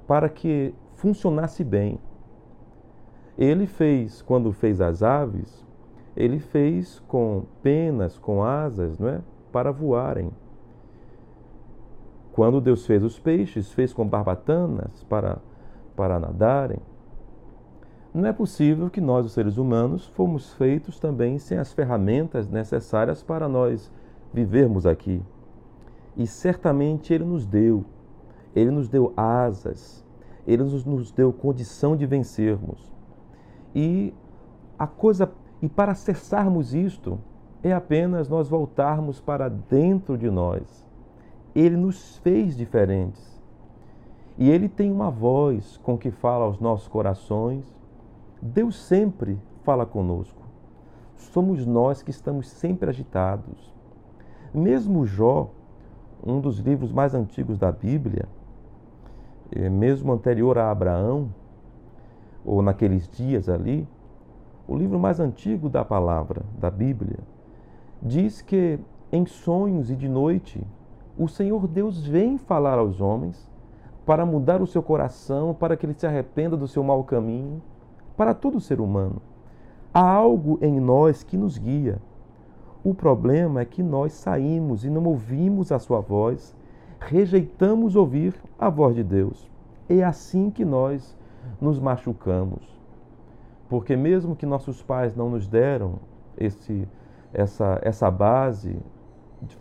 para que funcionasse bem. Ele fez, quando fez as aves, ele fez com penas, com asas, não é? Para voarem. Quando Deus fez os peixes, fez com barbatanas para, para nadarem. Não é possível que nós, os seres humanos, fomos feitos também sem as ferramentas necessárias para nós vivermos aqui. E certamente Ele nos deu. Ele nos deu asas. Ele nos deu condição de vencermos. E a coisa e para acessarmos isto é apenas nós voltarmos para dentro de nós ele nos fez diferentes. E Ele tem uma voz com que fala aos nossos corações. Deus sempre fala conosco. Somos nós que estamos sempre agitados. Mesmo Jó, um dos livros mais antigos da Bíblia, é, mesmo anterior a Abraão, ou naqueles dias ali, o livro mais antigo da palavra, da Bíblia, diz que em sonhos e de noite o Senhor Deus vem falar aos homens para mudar o seu coração, para que ele se arrependa do seu mau caminho, para todo ser humano. Há algo em nós que nos guia. O problema é que nós saímos e não ouvimos a sua voz, rejeitamos ouvir a voz de Deus. É assim que nós nos machucamos. Porque mesmo que nossos pais não nos deram esse, essa, essa base,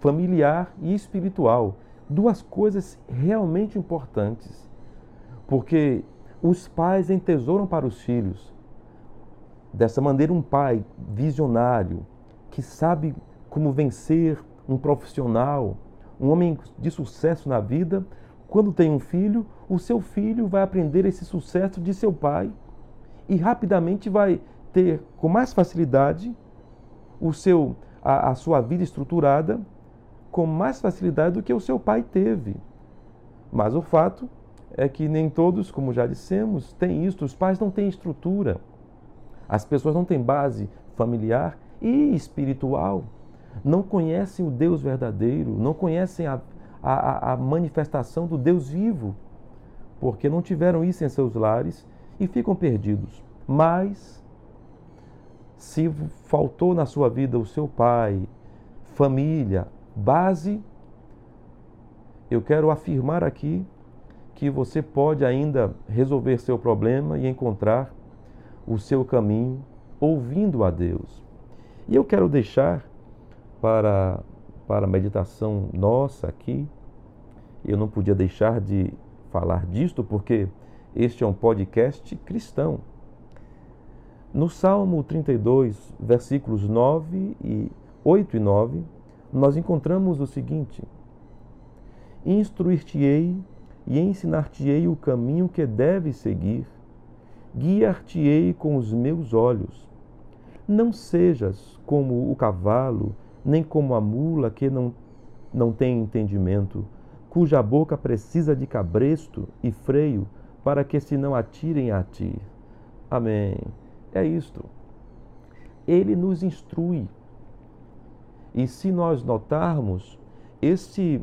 familiar e espiritual. Duas coisas realmente importantes. Porque os pais entesouram para os filhos. Dessa maneira, um pai visionário, que sabe como vencer, um profissional, um homem de sucesso na vida, quando tem um filho, o seu filho vai aprender esse sucesso de seu pai e rapidamente vai ter com mais facilidade o seu a, a sua vida estruturada com mais facilidade do que o seu pai teve. Mas o fato é que nem todos, como já dissemos, têm isso. Os pais não têm estrutura. As pessoas não têm base familiar e espiritual. Não conhecem o Deus verdadeiro, não conhecem a, a, a manifestação do Deus vivo, porque não tiveram isso em seus lares e ficam perdidos. Mas, se faltou na sua vida o seu pai, família, base, eu quero afirmar aqui que você pode ainda resolver seu problema e encontrar o seu caminho ouvindo a Deus. E eu quero deixar para, para a meditação nossa aqui, eu não podia deixar de falar disto porque este é um podcast cristão. No Salmo 32, versículos 9 e 8 e 9, nós encontramos o seguinte: Instruir-te-ei e ensinar-te-ei o caminho que deves seguir, guiar-te-ei com os meus olhos. Não sejas como o cavalo nem como a mula que não, não tem entendimento, cuja boca precisa de cabresto e freio para que se não atirem a ti. Amém. É isto. Ele nos instrui. E se nós notarmos, este,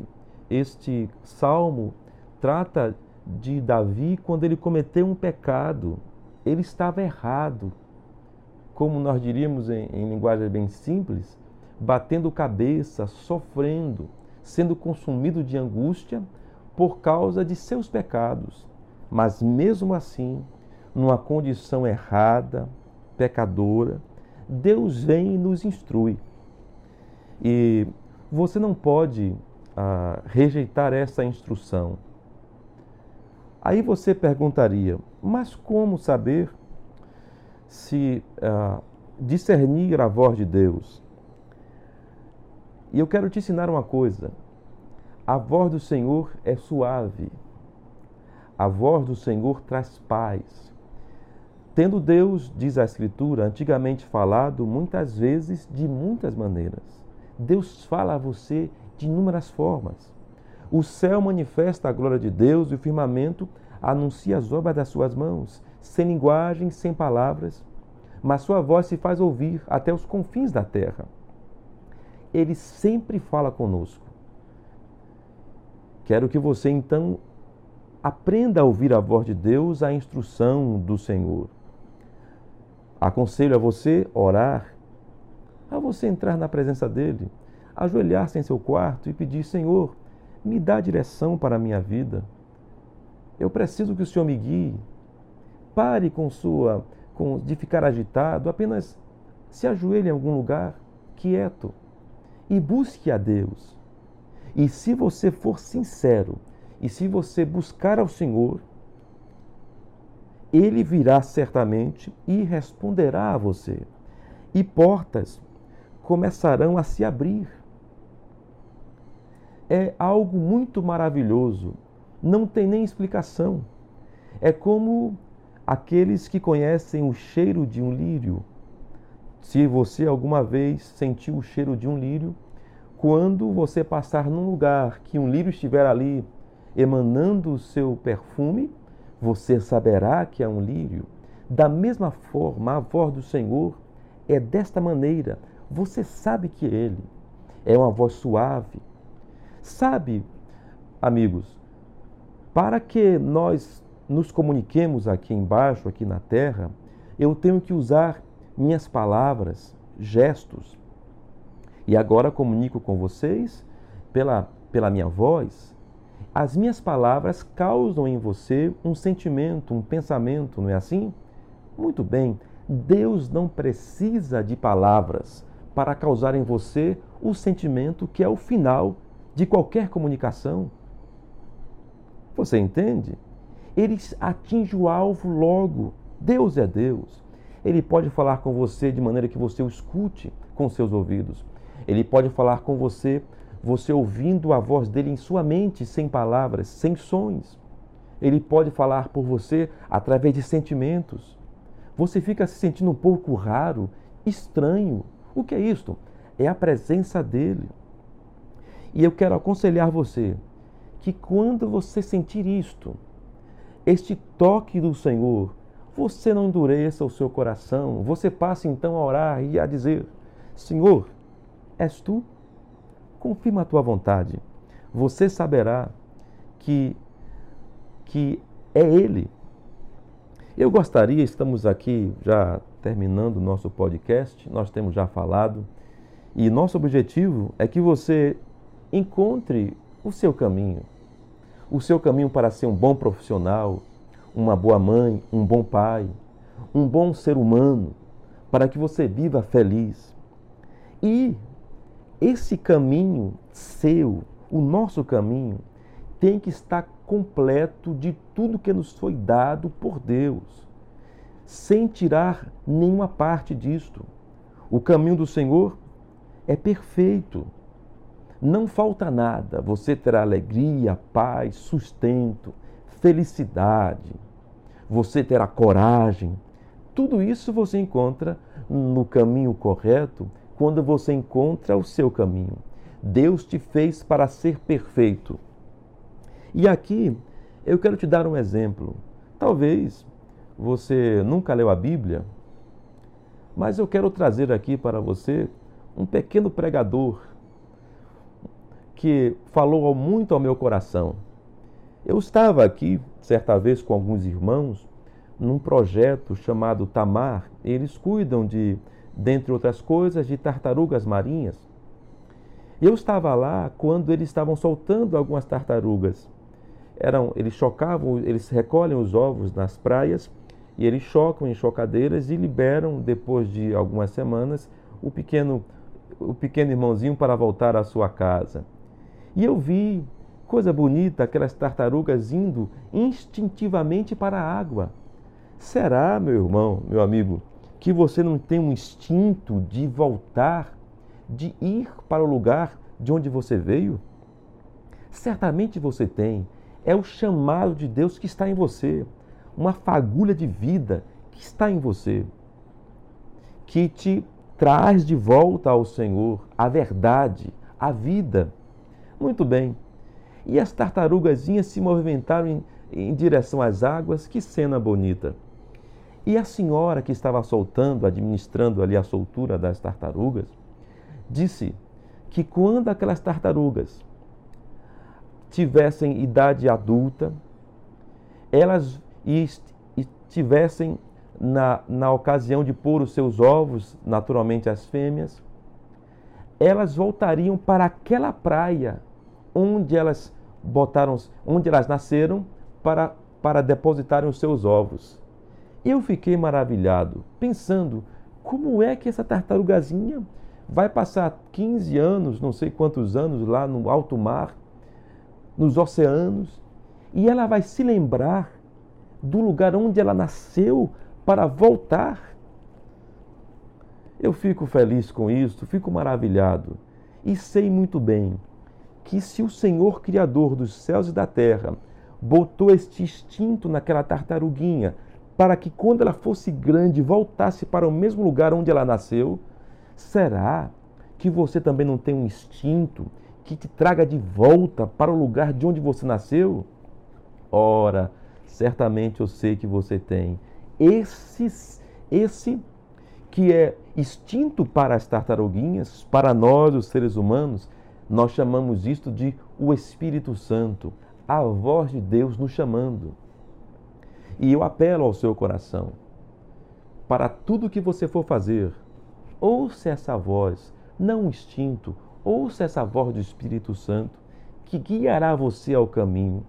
este salmo trata de Davi quando ele cometeu um pecado. Ele estava errado. Como nós diríamos em, em linguagem bem simples, batendo cabeça, sofrendo, sendo consumido de angústia por causa de seus pecados. Mas mesmo assim, numa condição errada, pecadora, Deus vem e nos instrui. E você não pode ah, rejeitar essa instrução. Aí você perguntaria, mas como saber se ah, discernir a voz de Deus? E eu quero te ensinar uma coisa. A voz do Senhor é suave. A voz do Senhor traz paz. Tendo Deus, diz a Escritura, antigamente falado muitas vezes de muitas maneiras. Deus fala a você de inúmeras formas. O céu manifesta a glória de Deus e o firmamento anuncia as obras das suas mãos, sem linguagem, sem palavras, mas sua voz se faz ouvir até os confins da terra. Ele sempre fala conosco. Quero que você então aprenda a ouvir a voz de Deus, a instrução do Senhor. Aconselho a você orar, a você entrar na presença dele, ajoelhar-se em seu quarto e pedir: Senhor, me dá direção para a minha vida. Eu preciso que o Senhor me guie. Pare com sua com, de ficar agitado, apenas se ajoelhe em algum lugar quieto e busque a Deus. E se você for sincero, e se você buscar ao Senhor, Ele virá certamente e responderá a você. E portas começarão a se abrir. É algo muito maravilhoso, não tem nem explicação. É como aqueles que conhecem o cheiro de um lírio. Se você alguma vez sentiu o cheiro de um lírio, quando você passar num lugar que um lírio estiver ali emanando o seu perfume, você saberá que é um lírio. Da mesma forma, a voz do Senhor é desta maneira. Você sabe que é Ele. É uma voz suave. Sabe, amigos, para que nós nos comuniquemos aqui embaixo, aqui na terra, eu tenho que usar minhas palavras, gestos, e agora comunico com vocês pela, pela minha voz. As minhas palavras causam em você um sentimento, um pensamento, não é assim? Muito bem, Deus não precisa de palavras para causar em você o sentimento que é o final de qualquer comunicação. Você entende? Ele atinge o alvo logo. Deus é Deus. Ele pode falar com você de maneira que você o escute com seus ouvidos. Ele pode falar com você, você ouvindo a voz dele em sua mente, sem palavras, sem sons. Ele pode falar por você através de sentimentos. Você fica se sentindo um pouco raro, estranho. O que é isto? É a presença dele. E eu quero aconselhar você que quando você sentir isto, este toque do Senhor, você não endureça o seu coração, você passe então a orar e a dizer: Senhor, és tu? Confirma a tua vontade. Você saberá que, que é Ele. Eu gostaria, estamos aqui já terminando o nosso podcast, nós temos já falado, e nosso objetivo é que você encontre o seu caminho. O seu caminho para ser um bom profissional, uma boa mãe, um bom pai, um bom ser humano, para que você viva feliz. E esse caminho seu, o nosso caminho, tem que estar completo de tudo que nos foi dado por Deus, sem tirar nenhuma parte disto. O caminho do Senhor é perfeito. Não falta nada. Você terá alegria, paz, sustento, felicidade. Você terá coragem. Tudo isso você encontra no caminho correto quando você encontra o seu caminho. Deus te fez para ser perfeito. E aqui eu quero te dar um exemplo. Talvez você nunca leu a Bíblia, mas eu quero trazer aqui para você um pequeno pregador que falou muito ao meu coração. Eu estava aqui, certa vez, com alguns irmãos, num projeto chamado Tamar. Eles cuidam de, dentre outras coisas, de tartarugas marinhas. Eu estava lá quando eles estavam soltando algumas tartarugas. Eram, eles chocavam, eles recolhem os ovos nas praias e eles chocam em chocadeiras e liberam depois de algumas semanas o pequeno o pequeno irmãozinho para voltar à sua casa. E eu vi coisa bonita, aquelas tartarugas indo instintivamente para a água. Será, meu irmão, meu amigo, que você não tem um instinto de voltar, de ir para o lugar de onde você veio? Certamente você tem. É o chamado de Deus que está em você, uma fagulha de vida que está em você, que te traz de volta ao Senhor a verdade, a vida. Muito bem. E as tartarugazinhas se movimentaram em, em direção às águas. Que cena bonita! E a senhora que estava soltando, administrando ali a soltura das tartarugas, disse que quando aquelas tartarugas tivessem idade adulta, elas estivessem na, na ocasião de pôr os seus ovos, naturalmente as fêmeas, elas voltariam para aquela praia onde elas botaram, onde elas nasceram para, para depositarem os seus ovos. Eu fiquei maravilhado, pensando como é que essa tartarugazinha vai passar 15 anos, não sei quantos anos, lá no alto mar, nos oceanos, e ela vai se lembrar do lugar onde ela nasceu para voltar. Eu fico feliz com isso, fico maravilhado e sei muito bem que se o Senhor Criador dos céus e da terra botou este instinto naquela tartaruguinha para que quando ela fosse grande voltasse para o mesmo lugar onde ela nasceu, será que você também não tem um instinto que te traga de volta para o lugar de onde você nasceu? Ora, certamente eu sei que você tem. Esse, esse que é instinto para as tartaruguinhas, para nós, os seres humanos, nós chamamos isto de o Espírito Santo, a voz de Deus nos chamando. E eu apelo ao seu coração, para tudo que você for fazer, ouça essa voz, não instinto, ouça essa voz do Espírito Santo, que guiará você ao caminho,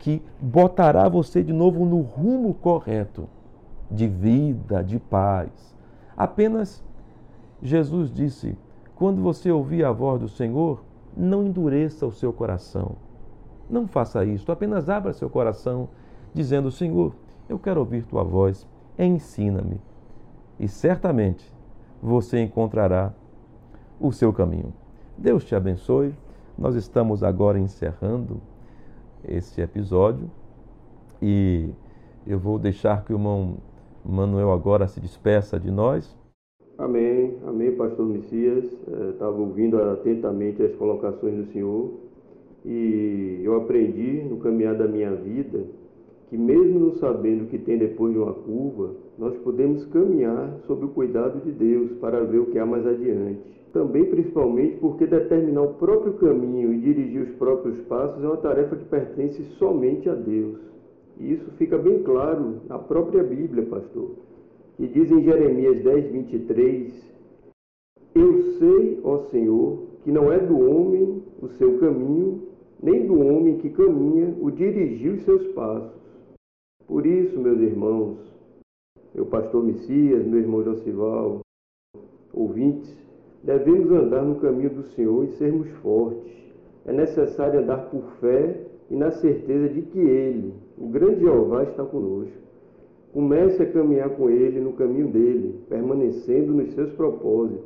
que botará você de novo no rumo correto de vida, de paz. Apenas Jesus disse: quando você ouvir a voz do Senhor, não endureça o seu coração. Não faça isso, apenas abra seu coração, dizendo: Senhor, eu quero ouvir tua voz, ensina-me. E certamente você encontrará o seu caminho. Deus te abençoe. Nós estamos agora encerrando esse episódio e eu vou deixar que o irmão Manuel agora se despeça de nós. Amém, amém, pastor Messias. Estava é, ouvindo atentamente as colocações do senhor e eu aprendi no caminhar da minha vida que, mesmo não sabendo o que tem depois de uma curva, nós podemos caminhar sob o cuidado de Deus para ver o que há mais adiante. Também, principalmente, porque determinar o próprio caminho e dirigir os próprios passos é uma tarefa que pertence somente a Deus. E isso fica bem claro na própria Bíblia, pastor. E diz em Jeremias 10, 23: Eu sei, ó Senhor, que não é do homem o seu caminho, nem do homem que caminha o dirigir os seus passos. Por isso, meus irmãos, meu pastor Messias, meu irmão Josival, ouvintes, devemos andar no caminho do Senhor e sermos fortes. É necessário andar por fé e na certeza de que Ele, o grande Jeová, está conosco. Comece a caminhar com Ele no caminho dele, permanecendo nos seus propósitos.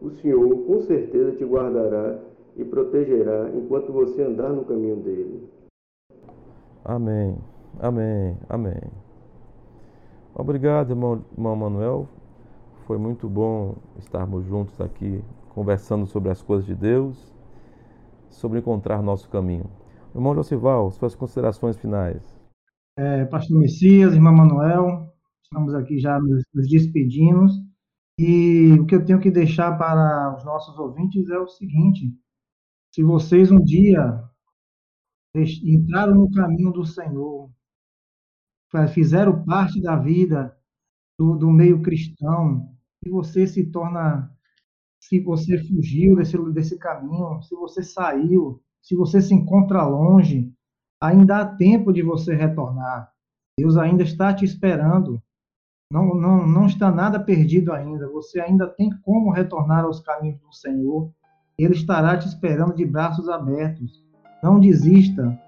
O Senhor com certeza te guardará e protegerá enquanto você andar no caminho dele. Amém, amém, amém. Obrigado, irmão, irmão Manuel. Foi muito bom estarmos juntos aqui conversando sobre as coisas de Deus, sobre encontrar nosso caminho. Irmão Josival, suas considerações finais. É, Pastor Messias, irmã Manuel, estamos aqui já nos, nos despedindo. E o que eu tenho que deixar para os nossos ouvintes é o seguinte: se vocês um dia entraram no caminho do Senhor, fizeram parte da vida do, do meio cristão, e você se torna, se você fugiu desse, desse caminho, se você saiu, se você se encontra longe, ainda há tempo de você retornar. Deus ainda está te esperando. Não, não, não está nada perdido ainda. Você ainda tem como retornar aos caminhos do Senhor. Ele estará te esperando de braços abertos. Não desista.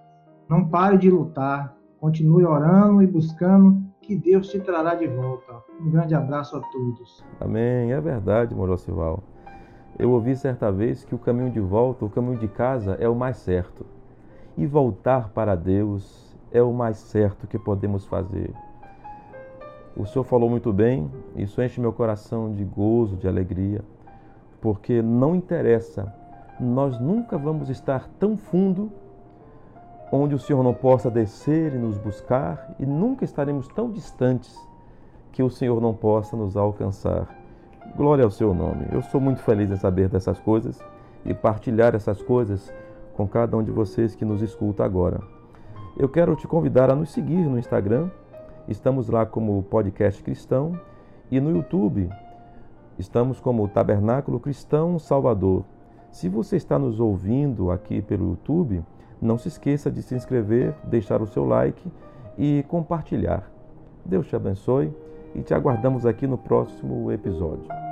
Não pare de lutar. Continue orando e buscando que Deus te trará de volta. Um grande abraço a todos. Amém. É verdade, Morocival. Eu ouvi certa vez que o caminho de volta, o caminho de casa é o mais certo. E voltar para Deus é o mais certo que podemos fazer. O Senhor falou muito bem, isso enche meu coração de gozo, de alegria, porque não interessa, nós nunca vamos estar tão fundo onde o Senhor não possa descer e nos buscar, e nunca estaremos tão distantes que o Senhor não possa nos alcançar. Glória ao seu nome. Eu sou muito feliz em saber dessas coisas e partilhar essas coisas com cada um de vocês que nos escuta agora. Eu quero te convidar a nos seguir no Instagram. Estamos lá como Podcast Cristão e no YouTube estamos como Tabernáculo Cristão Salvador. Se você está nos ouvindo aqui pelo YouTube, não se esqueça de se inscrever, deixar o seu like e compartilhar. Deus te abençoe e te aguardamos aqui no próximo episódio.